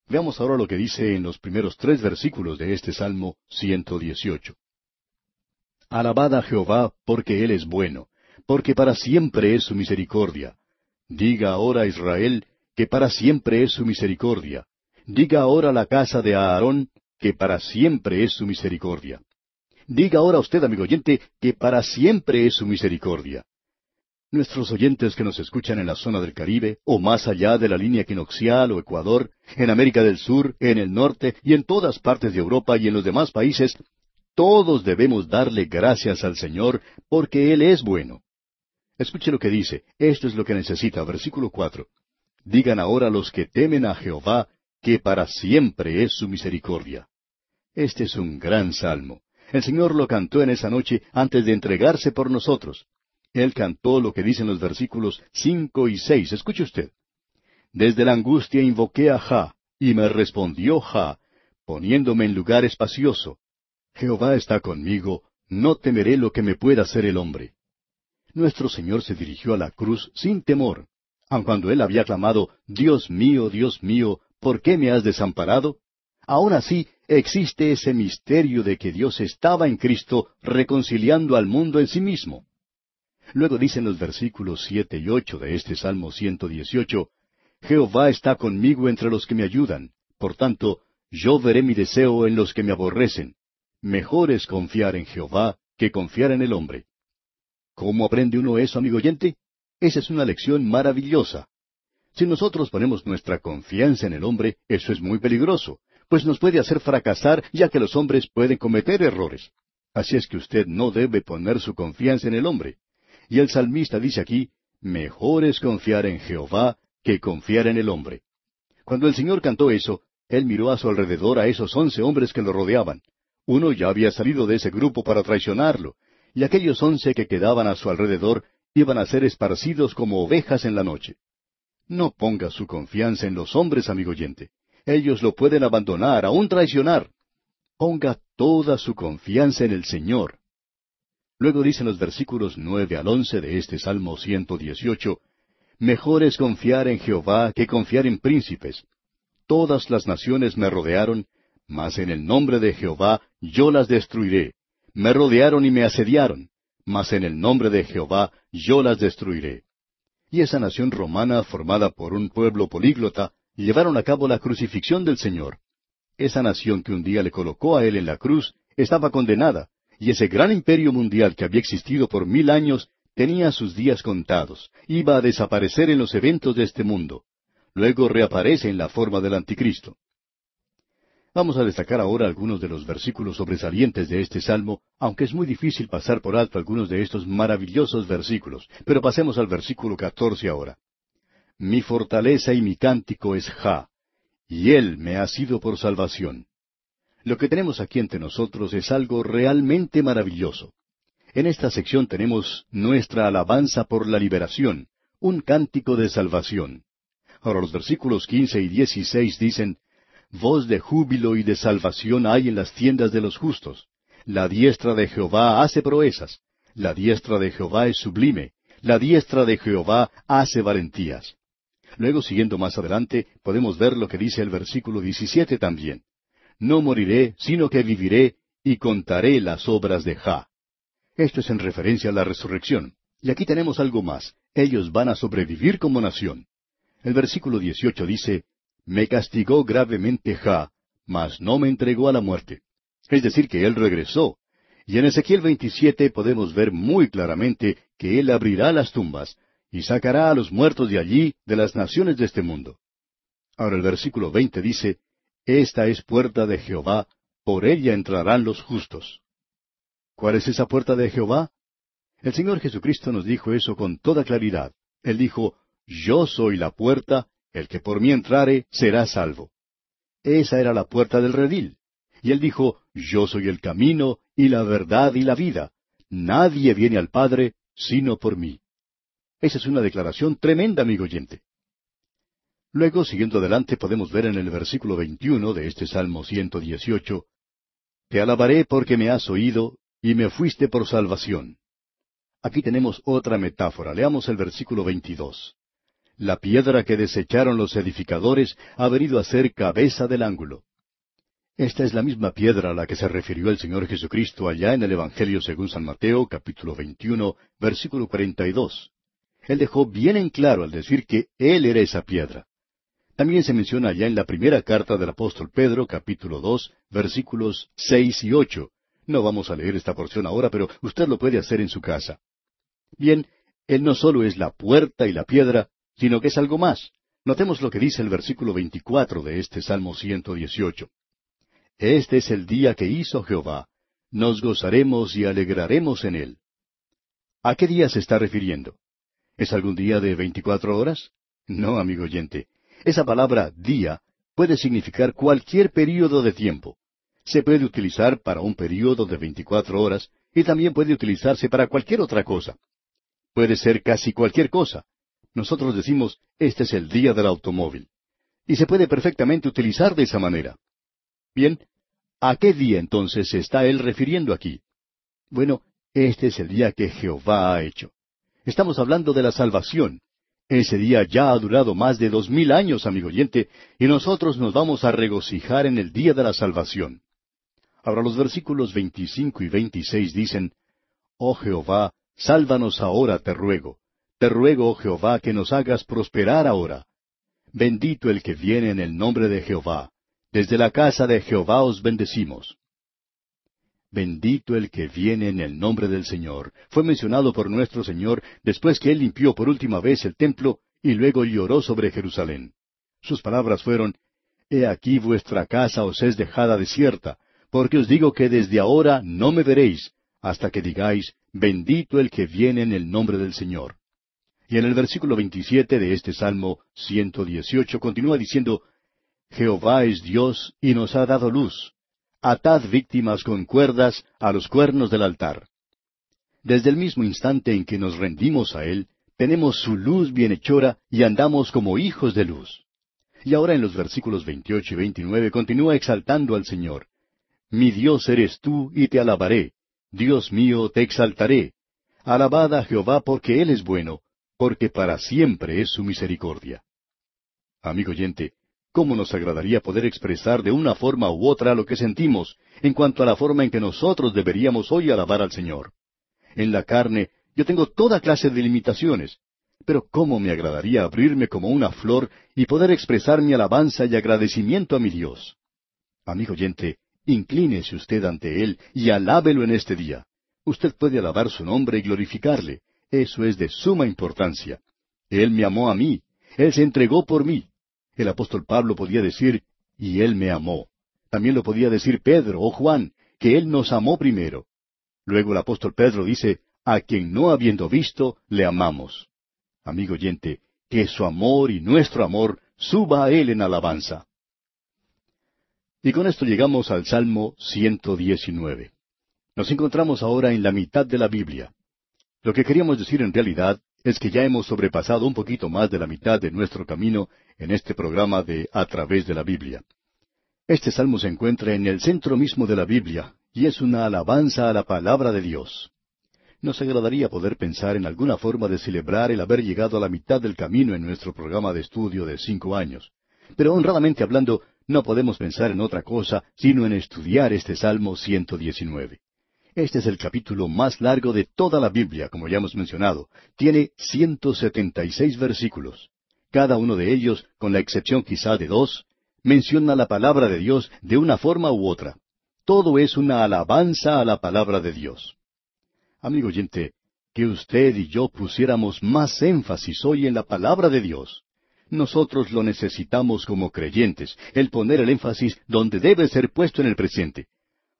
Veamos ahora lo que dice en los primeros tres versículos de este Salmo 118. Alabad a Jehová porque Él es bueno, porque para siempre es su misericordia. Diga ahora Israel que para siempre es su misericordia. Diga ahora la casa de Aarón que para siempre es su misericordia. Diga ahora usted, amigo oyente, que para siempre es su misericordia. Nuestros oyentes que nos escuchan en la zona del Caribe, o más allá de la línea equinoccial o Ecuador, en América del Sur, en el norte y en todas partes de Europa y en los demás países, todos debemos darle gracias al Señor porque Él es bueno. Escuche lo que dice, esto es lo que necesita, versículo cuatro. Digan ahora los que temen a Jehová, que para siempre es su misericordia. Este es un gran salmo. El Señor lo cantó en esa noche antes de entregarse por nosotros. Él cantó lo que dicen los versículos cinco y seis. Escuche usted. Desde la angustia invoqué a Ja, y me respondió Ja, poniéndome en lugar espacioso. Jehová está conmigo, no temeré lo que me pueda hacer el hombre. Nuestro Señor se dirigió a la cruz sin temor, aun cuando él había clamado, Dios mío, Dios mío, ¿por qué me has desamparado? Aun así existe ese misterio de que Dios estaba en Cristo reconciliando al mundo en sí mismo. Luego dicen los versículos siete y ocho de este Salmo 118, Jehová está conmigo entre los que me ayudan, por tanto, yo veré mi deseo en los que me aborrecen. Mejor es confiar en Jehová que confiar en el hombre. ¿Cómo aprende uno eso, amigo oyente? Esa es una lección maravillosa. Si nosotros ponemos nuestra confianza en el hombre, eso es muy peligroso, pues nos puede hacer fracasar ya que los hombres pueden cometer errores. Así es que usted no debe poner su confianza en el hombre. Y el salmista dice aquí, mejor es confiar en Jehová que confiar en el hombre. Cuando el Señor cantó eso, Él miró a su alrededor a esos once hombres que lo rodeaban. Uno ya había salido de ese grupo para traicionarlo, y aquellos once que quedaban a su alrededor iban a ser esparcidos como ovejas en la noche. No ponga su confianza en los hombres, amigo oyente. Ellos lo pueden abandonar, aun traicionar. Ponga toda su confianza en el Señor. Luego dicen los versículos nueve al once de este Salmo 118, Mejor es confiar en Jehová que confiar en príncipes. Todas las naciones me rodearon, mas en el nombre de Jehová yo las destruiré. Me rodearon y me asediaron, mas en el nombre de Jehová yo las destruiré. Y esa nación romana, formada por un pueblo políglota, llevaron a cabo la crucifixión del Señor. Esa nación que un día le colocó a él en la cruz estaba condenada, y ese gran imperio mundial que había existido por mil años tenía sus días contados, iba a desaparecer en los eventos de este mundo. Luego reaparece en la forma del anticristo. Vamos a destacar ahora algunos de los versículos sobresalientes de este salmo, aunque es muy difícil pasar por alto algunos de estos maravillosos versículos. Pero pasemos al versículo catorce ahora. Mi fortaleza y mi cántico es Ja, y Él me ha sido por salvación. Lo que tenemos aquí entre nosotros es algo realmente maravilloso. En esta sección tenemos nuestra alabanza por la liberación, un cántico de salvación. Ahora los versículos quince y dieciséis dicen, Voz de júbilo y de salvación hay en las tiendas de los justos. La diestra de Jehová hace proezas. La diestra de Jehová es sublime. La diestra de Jehová hace valentías. Luego, siguiendo más adelante, podemos ver lo que dice el versículo 17 también no moriré, sino que viviré y contaré las obras de Ja. Esto es en referencia a la resurrección. Y aquí tenemos algo más. Ellos van a sobrevivir como nación. El versículo 18 dice, Me castigó gravemente Ja, mas no me entregó a la muerte. Es decir, que Él regresó. Y en Ezequiel 27 podemos ver muy claramente que Él abrirá las tumbas y sacará a los muertos de allí, de las naciones de este mundo. Ahora el versículo 20 dice, esta es puerta de Jehová, por ella entrarán los justos. ¿Cuál es esa puerta de Jehová? El Señor Jesucristo nos dijo eso con toda claridad. Él dijo, Yo soy la puerta, el que por mí entrare será salvo. Esa era la puerta del redil. Y él dijo, Yo soy el camino y la verdad y la vida. Nadie viene al Padre sino por mí. Esa es una declaración tremenda, amigo oyente. Luego, siguiendo adelante, podemos ver en el versículo 21 de este Salmo 118, Te alabaré porque me has oído y me fuiste por salvación. Aquí tenemos otra metáfora. Leamos el versículo 22. La piedra que desecharon los edificadores ha venido a ser cabeza del ángulo. Esta es la misma piedra a la que se refirió el Señor Jesucristo allá en el Evangelio según San Mateo, capítulo 21, versículo 42. Él dejó bien en claro al decir que Él era esa piedra. También se menciona allá en la primera carta del apóstol Pedro, capítulo 2, versículos 6 y 8. No vamos a leer esta porción ahora, pero usted lo puede hacer en su casa. Bien, Él no solo es la puerta y la piedra, sino que es algo más. Notemos lo que dice el versículo 24 de este Salmo 118. Este es el día que hizo Jehová. Nos gozaremos y alegraremos en él. ¿A qué día se está refiriendo? ¿Es algún día de veinticuatro horas? No, amigo oyente. Esa palabra día puede significar cualquier período de tiempo. Se puede utilizar para un período de veinticuatro horas y también puede utilizarse para cualquier otra cosa. Puede ser casi cualquier cosa. Nosotros decimos, este es el día del automóvil. Y se puede perfectamente utilizar de esa manera. Bien, ¿a qué día entonces se está él refiriendo aquí? Bueno, este es el día que Jehová ha hecho. Estamos hablando de la salvación. Ese día ya ha durado más de dos mil años, amigo oyente, y nosotros nos vamos a regocijar en el día de la salvación. Ahora los versículos veinticinco y veintiséis dicen, Oh Jehová, sálvanos ahora, te ruego. Te ruego, Jehová, que nos hagas prosperar ahora. Bendito el que viene en el nombre de Jehová. Desde la casa de Jehová os bendecimos. Bendito el que viene en el nombre del Señor. Fue mencionado por nuestro Señor después que Él limpió por última vez el templo y luego lloró sobre Jerusalén. Sus palabras fueron, He aquí vuestra casa os es dejada desierta, porque os digo que desde ahora no me veréis, hasta que digáis, Bendito el que viene en el nombre del Señor. Y en el versículo 27 de este Salmo 118 continúa diciendo, Jehová es Dios y nos ha dado luz. Atad víctimas con cuerdas a los cuernos del altar. Desde el mismo instante en que nos rendimos a Él, tenemos su luz bienhechora y andamos como hijos de luz. Y ahora en los versículos 28 y 29 continúa exaltando al Señor. Mi Dios eres tú y te alabaré. Dios mío, te exaltaré. Alabad a Jehová porque Él es bueno, porque para siempre es su misericordia. Amigo oyente, ¿Cómo nos agradaría poder expresar de una forma u otra lo que sentimos en cuanto a la forma en que nosotros deberíamos hoy alabar al Señor? En la carne yo tengo toda clase de limitaciones, pero cómo me agradaría abrirme como una flor y poder expresar mi alabanza y agradecimiento a mi Dios. Amigo oyente, inclínese usted ante Él y alábelo en este día. Usted puede alabar su nombre y glorificarle. Eso es de suma importancia. Él me amó a mí. Él se entregó por mí. El apóstol Pablo podía decir, y Él me amó. También lo podía decir Pedro o Juan, que Él nos amó primero. Luego el apóstol Pedro dice, a quien no habiendo visto, le amamos. Amigo oyente, que su amor y nuestro amor suba a Él en alabanza. Y con esto llegamos al Salmo 119. Nos encontramos ahora en la mitad de la Biblia. Lo que queríamos decir en realidad es que ya hemos sobrepasado un poquito más de la mitad de nuestro camino en este programa de A través de la Biblia. Este salmo se encuentra en el centro mismo de la Biblia y es una alabanza a la palabra de Dios. Nos agradaría poder pensar en alguna forma de celebrar el haber llegado a la mitad del camino en nuestro programa de estudio de cinco años. Pero honradamente hablando, no podemos pensar en otra cosa sino en estudiar este Salmo 119. Este es el capítulo más largo de toda la Biblia, como ya hemos mencionado. Tiene 176 versículos. Cada uno de ellos, con la excepción quizá de dos, menciona la palabra de Dios de una forma u otra. Todo es una alabanza a la palabra de Dios. Amigo oyente, que usted y yo pusiéramos más énfasis hoy en la palabra de Dios. Nosotros lo necesitamos como creyentes, el poner el énfasis donde debe ser puesto en el presente.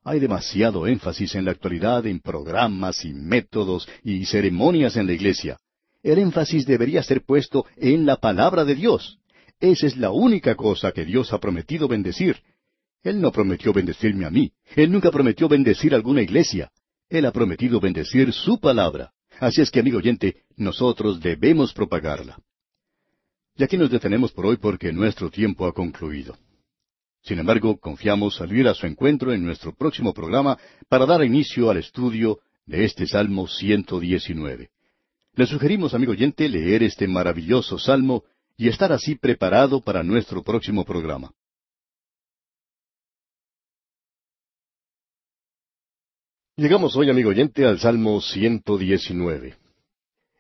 Hay demasiado énfasis en la actualidad en programas y métodos y ceremonias en la iglesia. El énfasis debería ser puesto en la palabra de Dios. Esa es la única cosa que Dios ha prometido bendecir. Él no prometió bendecirme a mí. Él nunca prometió bendecir alguna iglesia. Él ha prometido bendecir su palabra. Así es que, amigo oyente, nosotros debemos propagarla. Y aquí nos detenemos por hoy porque nuestro tiempo ha concluido. Sin embargo, confiamos salir a su encuentro en nuestro próximo programa para dar inicio al estudio de este Salmo 119. Le sugerimos, amigo oyente, leer este maravilloso salmo y estar así preparado para nuestro próximo programa. Llegamos hoy, amigo oyente, al Salmo 119.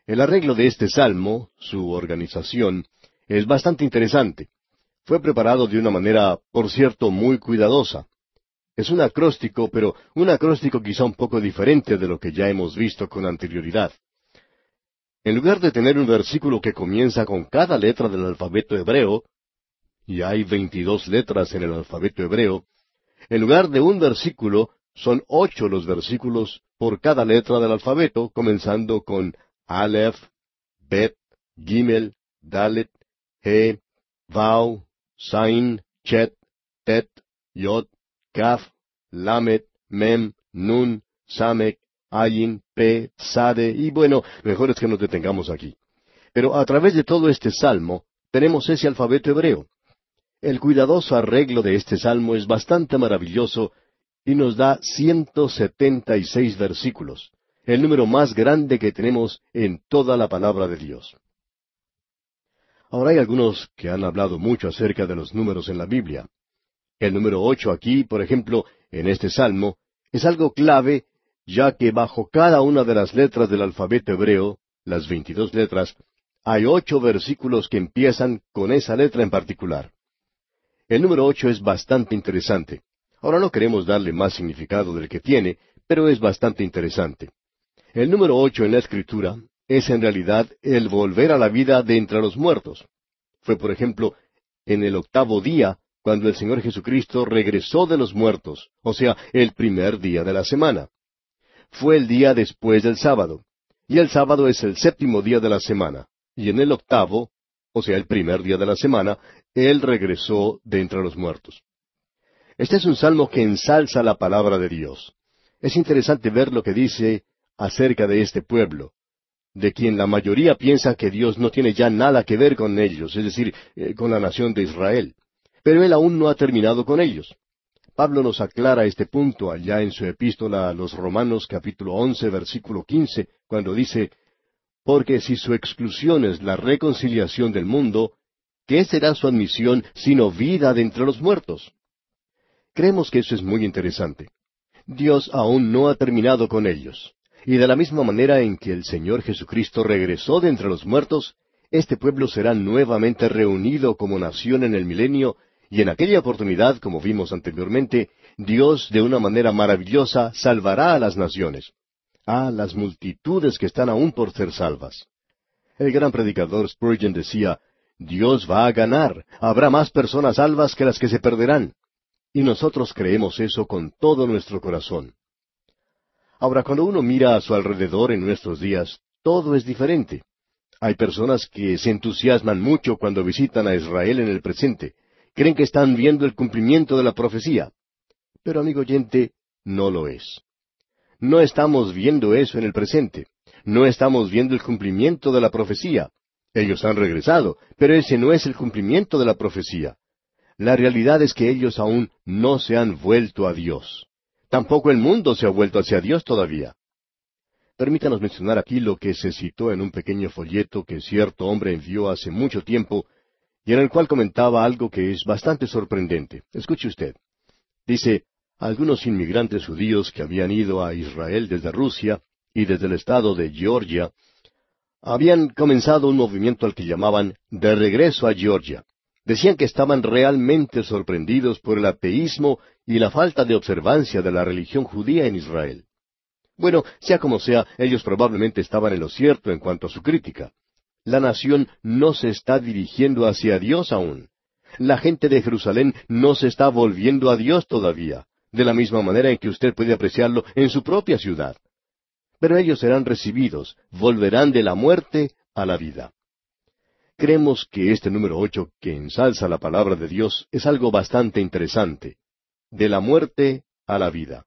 El arreglo de este salmo, su organización, es bastante interesante. Fue preparado de una manera, por cierto, muy cuidadosa. Es un acróstico, pero un acróstico quizá un poco diferente de lo que ya hemos visto con anterioridad. En lugar de tener un versículo que comienza con cada letra del alfabeto hebreo, y hay veintidós letras en el alfabeto hebreo, en lugar de un versículo, son ocho los versículos por cada letra del alfabeto, comenzando con Aleph, Bet, Gimel, Dalet, He, Vau, Sain, Chet, Tet, Yod, Kaf, Lamet, Mem, Nun, Samek, Ayin, Pe, Sade, y bueno, mejor es que nos detengamos aquí. Pero a través de todo este salmo tenemos ese alfabeto hebreo. El cuidadoso arreglo de este salmo es bastante maravilloso y nos da ciento setenta y seis versículos, el número más grande que tenemos en toda la palabra de Dios. Ahora hay algunos que han hablado mucho acerca de los números en la Biblia. El número ocho aquí, por ejemplo, en este salmo, es algo clave, ya que bajo cada una de las letras del alfabeto hebreo, las veintidós letras, hay ocho versículos que empiezan con esa letra en particular. El número ocho es bastante interesante. Ahora no queremos darle más significado del que tiene, pero es bastante interesante. El número ocho en la Escritura es en realidad el volver a la vida de entre los muertos. Fue, por ejemplo, en el octavo día cuando el Señor Jesucristo regresó de los muertos, o sea, el primer día de la semana. Fue el día después del sábado, y el sábado es el séptimo día de la semana, y en el octavo, o sea, el primer día de la semana, Él regresó de entre los muertos. Este es un salmo que ensalza la palabra de Dios. Es interesante ver lo que dice acerca de este pueblo, de quien la mayoría piensa que Dios no tiene ya nada que ver con ellos, es decir, eh, con la nación de Israel. Pero Él aún no ha terminado con ellos. Pablo nos aclara este punto allá en su epístola a los Romanos capítulo once versículo quince, cuando dice, Porque si su exclusión es la reconciliación del mundo, ¿qué será su admisión sino vida de entre los muertos? Creemos que eso es muy interesante. Dios aún no ha terminado con ellos. Y de la misma manera en que el Señor Jesucristo regresó de entre los muertos, este pueblo será nuevamente reunido como nación en el milenio, y en aquella oportunidad, como vimos anteriormente, Dios de una manera maravillosa salvará a las naciones, a las multitudes que están aún por ser salvas. El gran predicador Spurgeon decía, Dios va a ganar, habrá más personas salvas que las que se perderán. Y nosotros creemos eso con todo nuestro corazón. Ahora, cuando uno mira a su alrededor en nuestros días, todo es diferente. Hay personas que se entusiasman mucho cuando visitan a Israel en el presente. Creen que están viendo el cumplimiento de la profecía. Pero, amigo oyente, no lo es. No estamos viendo eso en el presente. No estamos viendo el cumplimiento de la profecía. Ellos han regresado, pero ese no es el cumplimiento de la profecía. La realidad es que ellos aún no se han vuelto a Dios. Tampoco el mundo se ha vuelto hacia Dios todavía. Permítanos mencionar aquí lo que se citó en un pequeño folleto que cierto hombre envió hace mucho tiempo y en el cual comentaba algo que es bastante sorprendente. Escuche usted. Dice, algunos inmigrantes judíos que habían ido a Israel desde Rusia y desde el estado de Georgia, habían comenzado un movimiento al que llamaban de regreso a Georgia. Decían que estaban realmente sorprendidos por el ateísmo y la falta de observancia de la religión judía en Israel. Bueno, sea como sea, ellos probablemente estaban en lo cierto en cuanto a su crítica. La nación no se está dirigiendo hacia Dios aún. La gente de Jerusalén no se está volviendo a Dios todavía, de la misma manera en que usted puede apreciarlo en su propia ciudad. Pero ellos serán recibidos, volverán de la muerte a la vida. Creemos que este número ocho que ensalza la palabra de Dios es algo bastante interesante. De la muerte a la vida.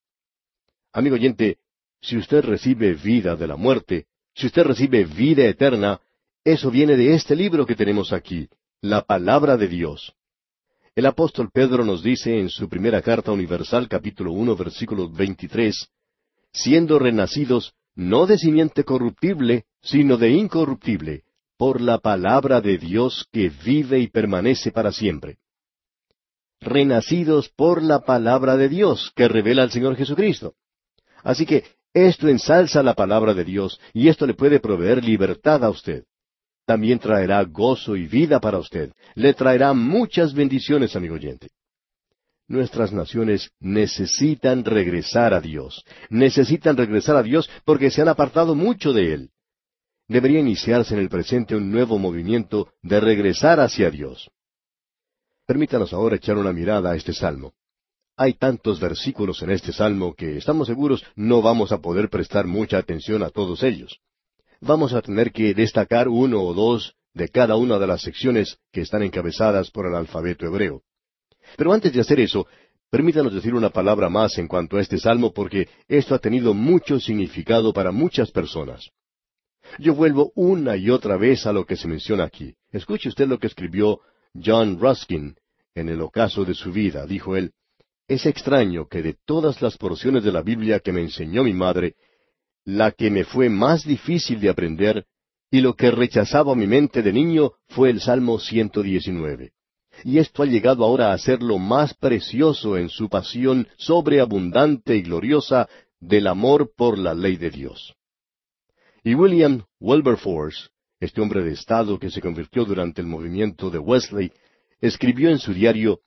Amigo oyente, si usted recibe vida de la muerte, si usted recibe vida eterna, eso viene de este libro que tenemos aquí, la palabra de Dios. El apóstol Pedro nos dice en su primera carta universal capítulo uno versículo veintitrés, siendo renacidos no de simiente corruptible, sino de incorruptible, por la palabra de Dios que vive y permanece para siempre. Renacidos por la palabra de Dios que revela al Señor Jesucristo. Así que esto ensalza la palabra de Dios y esto le puede proveer libertad a usted. También traerá gozo y vida para usted. Le traerá muchas bendiciones, amigo oyente. Nuestras naciones necesitan regresar a Dios. Necesitan regresar a Dios porque se han apartado mucho de Él. Debería iniciarse en el presente un nuevo movimiento de regresar hacia Dios. Permítanos ahora echar una mirada a este salmo. Hay tantos versículos en este salmo que estamos seguros no vamos a poder prestar mucha atención a todos ellos. Vamos a tener que destacar uno o dos de cada una de las secciones que están encabezadas por el alfabeto hebreo. Pero antes de hacer eso, permítanos decir una palabra más en cuanto a este salmo porque esto ha tenido mucho significado para muchas personas. Yo vuelvo una y otra vez a lo que se menciona aquí. Escuche usted lo que escribió John Ruskin en el ocaso de su vida. Dijo él, es extraño que de todas las porciones de la Biblia que me enseñó mi madre, la que me fue más difícil de aprender y lo que rechazaba mi mente de niño fue el Salmo 119 y esto ha llegado ahora a ser lo más precioso en su pasión sobreabundante y gloriosa del amor por la ley de Dios. Y William Wilberforce, este hombre de Estado que se convirtió durante el movimiento de Wesley, escribió en su diario,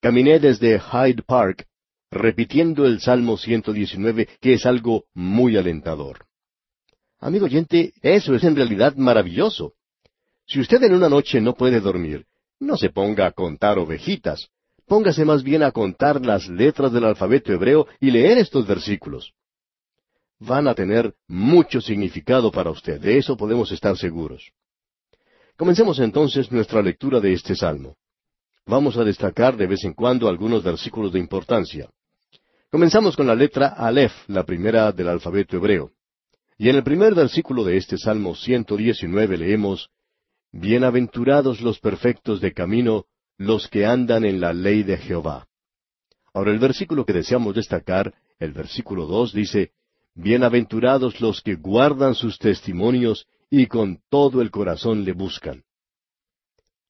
Caminé desde Hyde Park repitiendo el Salmo 119, que es algo muy alentador. Amigo oyente, eso es en realidad maravilloso. Si usted en una noche no puede dormir, no se ponga a contar ovejitas, póngase más bien a contar las letras del alfabeto hebreo y leer estos versículos. Van a tener mucho significado para usted, de eso podemos estar seguros. Comencemos entonces nuestra lectura de este salmo. Vamos a destacar de vez en cuando algunos versículos de importancia. Comenzamos con la letra Aleph, la primera del alfabeto hebreo. Y en el primer versículo de este Salmo 119 leemos, Bienaventurados los perfectos de camino, los que andan en la ley de Jehová. Ahora el versículo que deseamos destacar, el versículo dos, dice, Bienaventurados los que guardan sus testimonios y con todo el corazón le buscan.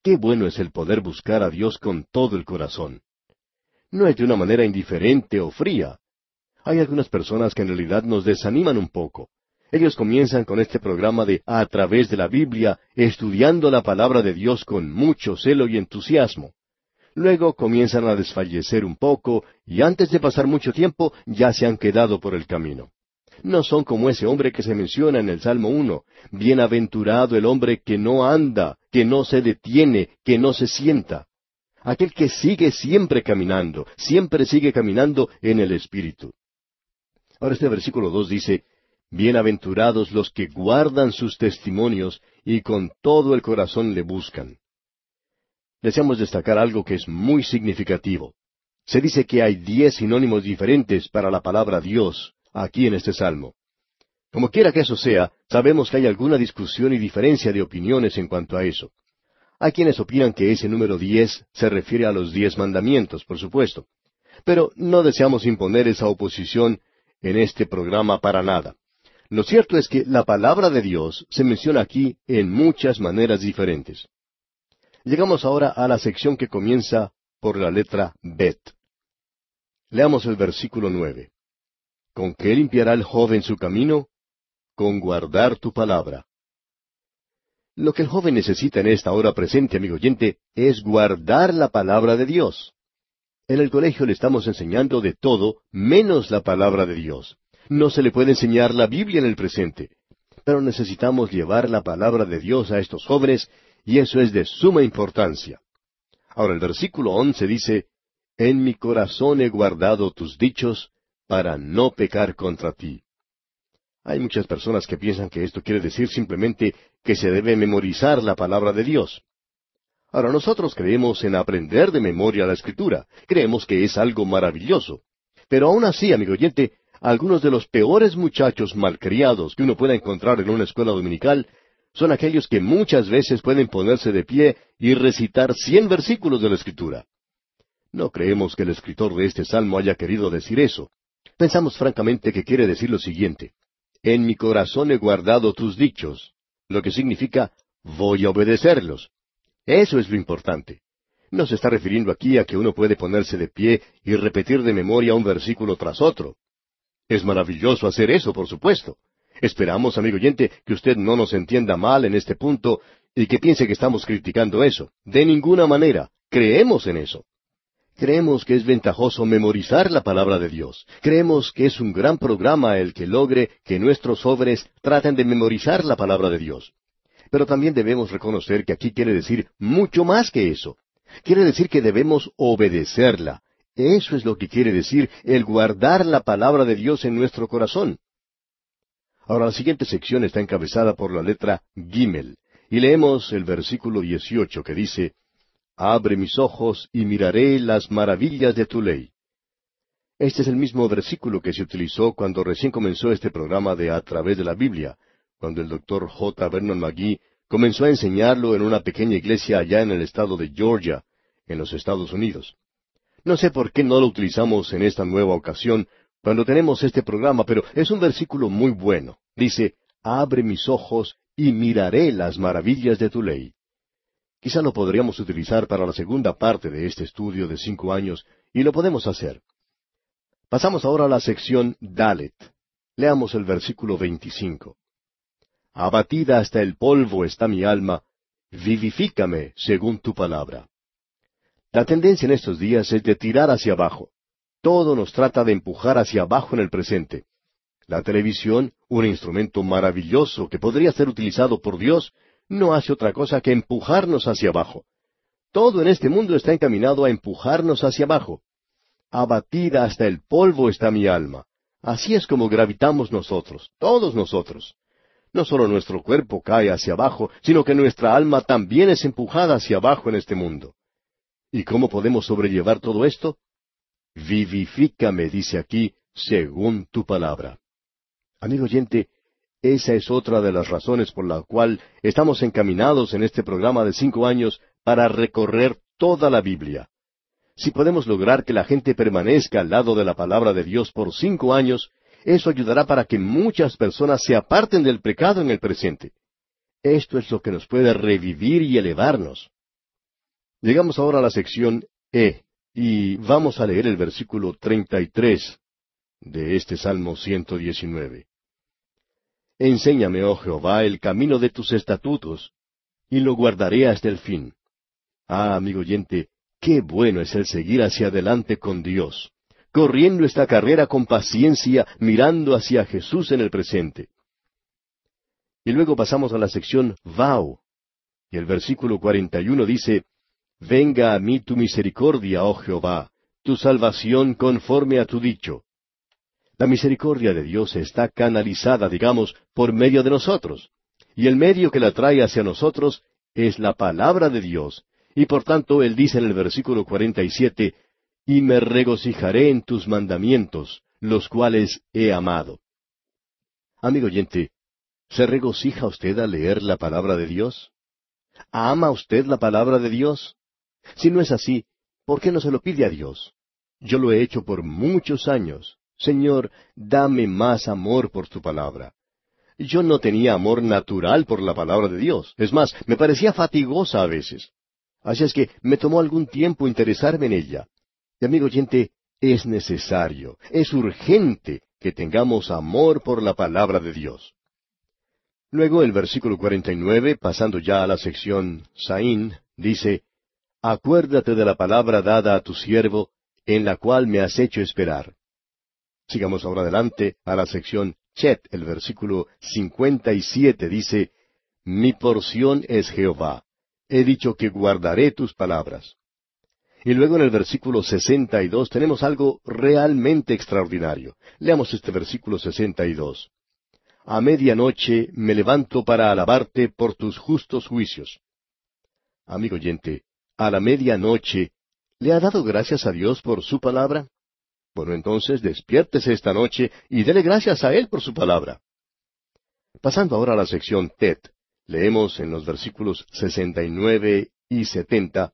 Qué bueno es el poder buscar a Dios con todo el corazón. No es de una manera indiferente o fría. Hay algunas personas que en realidad nos desaniman un poco. Ellos comienzan con este programa de A través de la Biblia, estudiando la palabra de Dios con mucho celo y entusiasmo. Luego comienzan a desfallecer un poco y antes de pasar mucho tiempo ya se han quedado por el camino. No son como ese hombre que se menciona en el Salmo 1. Bienaventurado el hombre que no anda, que no se detiene, que no se sienta. Aquel que sigue siempre caminando, siempre sigue caminando en el Espíritu. Ahora este versículo 2 dice, Bienaventurados los que guardan sus testimonios y con todo el corazón le buscan. Deseamos destacar algo que es muy significativo. Se dice que hay diez sinónimos diferentes para la palabra Dios aquí en este salmo. Como quiera que eso sea, sabemos que hay alguna discusión y diferencia de opiniones en cuanto a eso. Hay quienes opinan que ese número diez se refiere a los diez mandamientos, por supuesto. Pero no deseamos imponer esa oposición en este programa para nada. Lo cierto es que la palabra de Dios se menciona aquí en muchas maneras diferentes. Llegamos ahora a la sección que comienza por la letra Bet. Leamos el versículo nueve. ¿Con qué limpiará el joven su camino? Con guardar tu palabra. Lo que el joven necesita en esta hora presente, amigo oyente, es guardar la palabra de Dios. En el colegio le estamos enseñando de todo menos la palabra de Dios. No se le puede enseñar la Biblia en el presente, pero necesitamos llevar la palabra de Dios a estos jóvenes y eso es de suma importancia. Ahora el versículo once dice, En mi corazón he guardado tus dichos para no pecar contra ti. Hay muchas personas que piensan que esto quiere decir simplemente que se debe memorizar la palabra de Dios. Ahora nosotros creemos en aprender de memoria la escritura, creemos que es algo maravilloso. Pero aún así, amigo oyente, algunos de los peores muchachos malcriados que uno pueda encontrar en una escuela dominical son aquellos que muchas veces pueden ponerse de pie y recitar cien versículos de la Escritura. No creemos que el escritor de este salmo haya querido decir eso. Pensamos francamente que quiere decir lo siguiente. en mi corazón he guardado tus dichos, lo que significa voy a obedecerlos. Eso es lo importante. No se está refiriendo aquí a que uno puede ponerse de pie y repetir de memoria un versículo tras otro. Es maravilloso hacer eso, por supuesto. Esperamos, amigo oyente, que usted no nos entienda mal en este punto y que piense que estamos criticando eso. De ninguna manera. Creemos en eso. Creemos que es ventajoso memorizar la palabra de Dios. Creemos que es un gran programa el que logre que nuestros jóvenes traten de memorizar la palabra de Dios. Pero también debemos reconocer que aquí quiere decir mucho más que eso. Quiere decir que debemos obedecerla. Eso es lo que quiere decir el guardar la palabra de Dios en nuestro corazón. Ahora la siguiente sección está encabezada por la letra Gimel, y leemos el versículo 18 que dice, Abre mis ojos y miraré las maravillas de tu ley. Este es el mismo versículo que se utilizó cuando recién comenzó este programa de A través de la Biblia, cuando el doctor J. Vernon McGee comenzó a enseñarlo en una pequeña iglesia allá en el estado de Georgia, en los Estados Unidos. No sé por qué no lo utilizamos en esta nueva ocasión cuando tenemos este programa, pero es un versículo muy bueno. Dice, Abre mis ojos y miraré las maravillas de tu ley. Quizá lo podríamos utilizar para la segunda parte de este estudio de cinco años, y lo podemos hacer. Pasamos ahora a la sección Dalet. Leamos el versículo 25. Abatida hasta el polvo está mi alma, vivifícame según tu palabra. La tendencia en estos días es de tirar hacia abajo. Todo nos trata de empujar hacia abajo en el presente. La televisión, un instrumento maravilloso que podría ser utilizado por Dios, no hace otra cosa que empujarnos hacia abajo. Todo en este mundo está encaminado a empujarnos hacia abajo. Abatida hasta el polvo está mi alma. Así es como gravitamos nosotros, todos nosotros. No solo nuestro cuerpo cae hacia abajo, sino que nuestra alma también es empujada hacia abajo en este mundo. ¿Y cómo podemos sobrellevar todo esto? Vivifícame, dice aquí, según tu palabra. Amigo oyente, esa es otra de las razones por la cual estamos encaminados en este programa de cinco años para recorrer toda la Biblia. Si podemos lograr que la gente permanezca al lado de la palabra de Dios por cinco años, eso ayudará para que muchas personas se aparten del pecado en el presente. Esto es lo que nos puede revivir y elevarnos. Llegamos ahora a la sección E, y vamos a leer el versículo 33 de este Salmo 119. Enséñame, oh Jehová, el camino de tus estatutos, y lo guardaré hasta el fin. Ah, amigo oyente, qué bueno es el seguir hacia adelante con Dios, corriendo esta carrera con paciencia, mirando hacia Jesús en el presente. Y luego pasamos a la sección Vau, y el versículo 41 dice, Venga a mí tu misericordia, oh Jehová, tu salvación conforme a tu dicho. La misericordia de Dios está canalizada, digamos, por medio de nosotros. Y el medio que la trae hacia nosotros es la palabra de Dios. Y por tanto, Él dice en el versículo 47, Y me regocijaré en tus mandamientos, los cuales he amado. Amigo oyente, ¿se regocija usted al leer la palabra de Dios? ¿Ama usted la palabra de Dios? Si no es así, ¿por qué no se lo pide a Dios? Yo lo he hecho por muchos años. Señor, dame más amor por tu palabra. Yo no tenía amor natural por la palabra de Dios. Es más, me parecía fatigosa a veces. Así es que me tomó algún tiempo interesarme en ella. Y amigo oyente, es necesario, es urgente que tengamos amor por la palabra de Dios. Luego el versículo 49, pasando ya a la sección Saín, dice, Acuérdate de la palabra dada a tu siervo, en la cual me has hecho esperar. Sigamos ahora adelante a la sección Chet, el versículo 57 dice, Mi porción es Jehová. He dicho que guardaré tus palabras. Y luego en el versículo 62 tenemos algo realmente extraordinario. Leamos este versículo 62. A medianoche me levanto para alabarte por tus justos juicios. Amigo oyente, a la medianoche, ¿le ha dado gracias a Dios por su palabra? Bueno, entonces despiértese esta noche y dele gracias a Él por su palabra. Pasando ahora a la sección Tet, leemos en los versículos 69 y 70,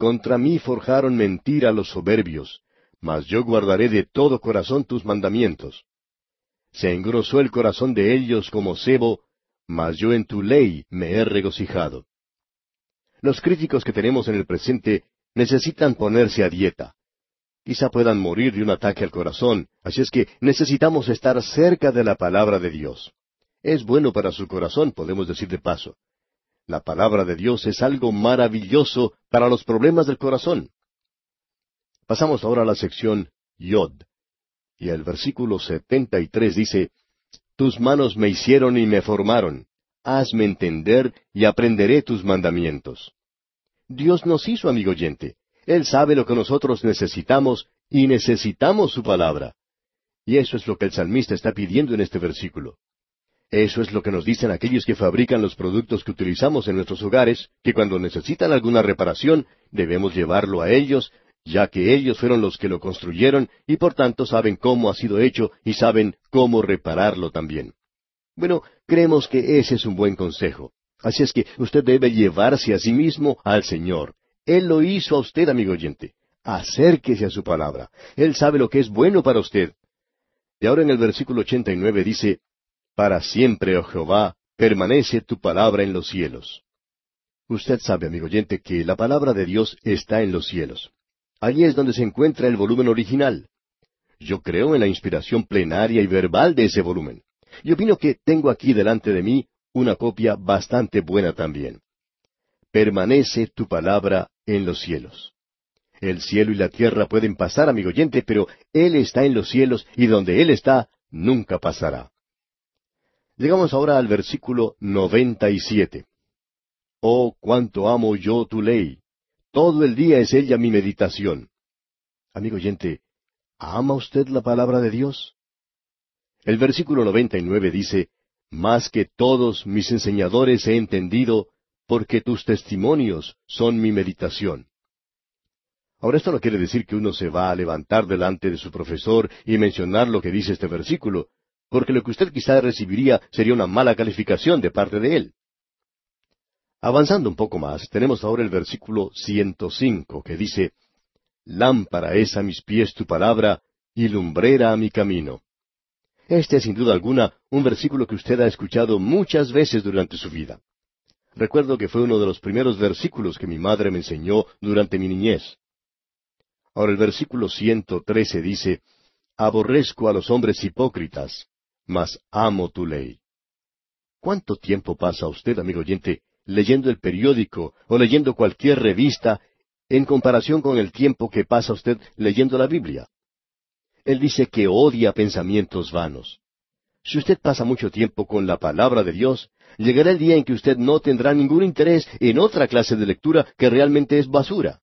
Contra mí forjaron mentira los soberbios, mas yo guardaré de todo corazón tus mandamientos. Se engrosó el corazón de ellos como cebo, mas yo en tu ley me he regocijado. Los críticos que tenemos en el presente necesitan ponerse a dieta. Quizá puedan morir de un ataque al corazón, así es que necesitamos estar cerca de la palabra de Dios. Es bueno para su corazón, podemos decir de paso. La palabra de Dios es algo maravilloso para los problemas del corazón. Pasamos ahora a la sección Yod. Y el versículo setenta y tres dice, Tus manos me hicieron y me formaron. Hazme entender y aprenderé tus mandamientos. Dios nos hizo, amigo oyente. Él sabe lo que nosotros necesitamos y necesitamos su palabra. Y eso es lo que el salmista está pidiendo en este versículo. Eso es lo que nos dicen aquellos que fabrican los productos que utilizamos en nuestros hogares, que cuando necesitan alguna reparación debemos llevarlo a ellos, ya que ellos fueron los que lo construyeron y por tanto saben cómo ha sido hecho y saben cómo repararlo también. Bueno, creemos que ese es un buen consejo. Así es que usted debe llevarse a sí mismo al Señor. Él lo hizo a usted, amigo oyente. Acérquese a su palabra. Él sabe lo que es bueno para usted. Y ahora en el versículo 89 dice, Para siempre, oh Jehová, permanece tu palabra en los cielos. Usted sabe, amigo oyente, que la palabra de Dios está en los cielos. Allí es donde se encuentra el volumen original. Yo creo en la inspiración plenaria y verbal de ese volumen. Y opino que tengo aquí delante de mí una copia bastante buena también. Permanece tu palabra en los cielos. El cielo y la tierra pueden pasar, amigo oyente, pero Él está en los cielos y donde Él está, nunca pasará. Llegamos ahora al versículo noventa y siete. Oh, cuánto amo yo tu ley. Todo el día es ella mi meditación. Amigo oyente, ¿ama usted la palabra de Dios? El versículo noventa y nueve dice, Más que todos mis enseñadores he entendido, porque tus testimonios son mi meditación. Ahora esto no quiere decir que uno se va a levantar delante de su profesor y mencionar lo que dice este versículo, porque lo que usted quizá recibiría sería una mala calificación de parte de él. Avanzando un poco más, tenemos ahora el versículo 105 que dice, Lámpara es a mis pies tu palabra y lumbrera a mi camino. Este es sin duda alguna un versículo que usted ha escuchado muchas veces durante su vida. Recuerdo que fue uno de los primeros versículos que mi madre me enseñó durante mi niñez. Ahora el versículo 113 dice, Aborrezco a los hombres hipócritas, mas amo tu ley. ¿Cuánto tiempo pasa usted, amigo oyente, leyendo el periódico o leyendo cualquier revista en comparación con el tiempo que pasa usted leyendo la Biblia. Él dice que odia pensamientos vanos. Si usted pasa mucho tiempo con la palabra de Dios, llegará el día en que usted no tendrá ningún interés en otra clase de lectura que realmente es basura.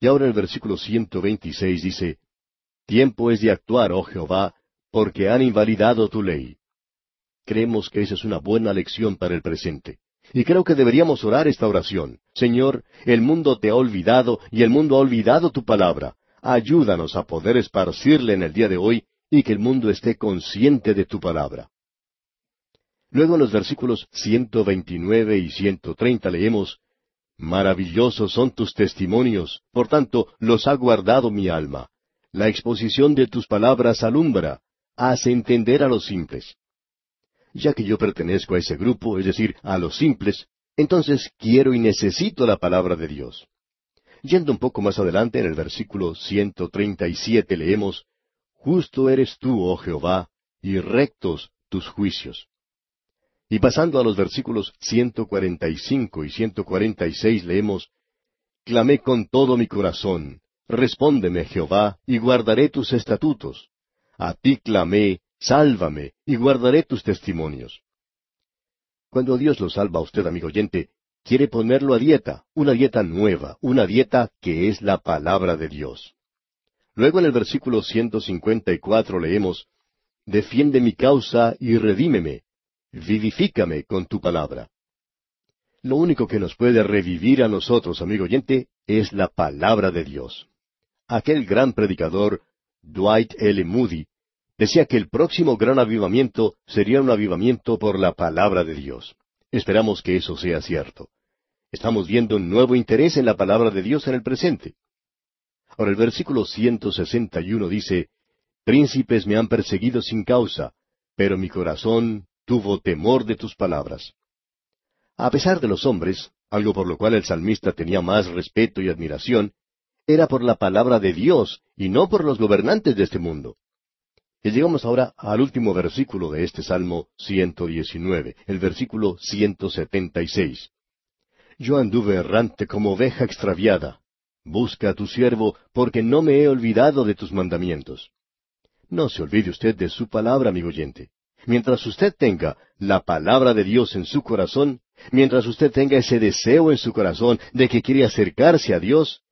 Y ahora el versículo 126 dice, Tiempo es de actuar, oh Jehová, porque han invalidado tu ley. Creemos que esa es una buena lección para el presente. Y creo que deberíamos orar esta oración. Señor, el mundo te ha olvidado y el mundo ha olvidado tu palabra. Ayúdanos a poder esparcirle en el día de hoy y que el mundo esté consciente de tu palabra. Luego en los versículos 129 y 130 leemos, Maravillosos son tus testimonios, por tanto los ha guardado mi alma. La exposición de tus palabras alumbra, hace entender a los simples. Ya que yo pertenezco a ese grupo, es decir, a los simples, entonces quiero y necesito la palabra de Dios. Yendo un poco más adelante, en el versículo 137 leemos, Justo eres tú, oh Jehová, y rectos tus juicios. Y pasando a los versículos 145 y 146 leemos, Clamé con todo mi corazón, respóndeme Jehová, y guardaré tus estatutos. A ti clamé, Sálvame y guardaré tus testimonios. Cuando Dios lo salva a usted, amigo oyente, quiere ponerlo a dieta, una dieta nueva, una dieta que es la palabra de Dios. Luego en el versículo 154 leemos, Defiende mi causa y redímeme, vivifícame con tu palabra. Lo único que nos puede revivir a nosotros, amigo oyente, es la palabra de Dios. Aquel gran predicador, Dwight L. Moody, decía que el próximo gran avivamiento sería un avivamiento por la palabra de Dios. Esperamos que eso sea cierto. Estamos viendo un nuevo interés en la palabra de Dios en el presente. Ahora el versículo 161 dice, Príncipes me han perseguido sin causa, pero mi corazón tuvo temor de tus palabras. A pesar de los hombres, algo por lo cual el salmista tenía más respeto y admiración, era por la palabra de Dios y no por los gobernantes de este mundo. Y llegamos ahora al último versículo de este Salmo 119, el versículo 176. Yo anduve errante como oveja extraviada. Busca a tu siervo, porque no me he olvidado de tus mandamientos. No se olvide usted de su palabra, amigo oyente. Mientras usted tenga la palabra de Dios en su corazón, mientras usted tenga ese deseo en su corazón de que quiere acercarse a Dios,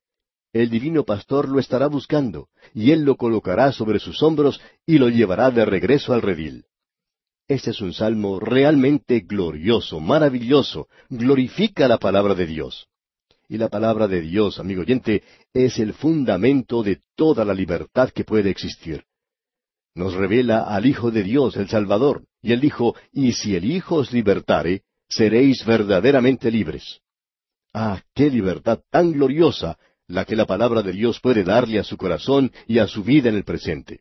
el divino pastor lo estará buscando, y él lo colocará sobre sus hombros y lo llevará de regreso al redil. Este es un salmo realmente glorioso, maravilloso, glorifica la palabra de Dios. Y la palabra de Dios, amigo oyente, es el fundamento de toda la libertad que puede existir. Nos revela al Hijo de Dios, el Salvador, y él dijo, y si el Hijo os libertare, seréis verdaderamente libres. Ah, qué libertad tan gloriosa la que la palabra de Dios puede darle a su corazón y a su vida en el presente.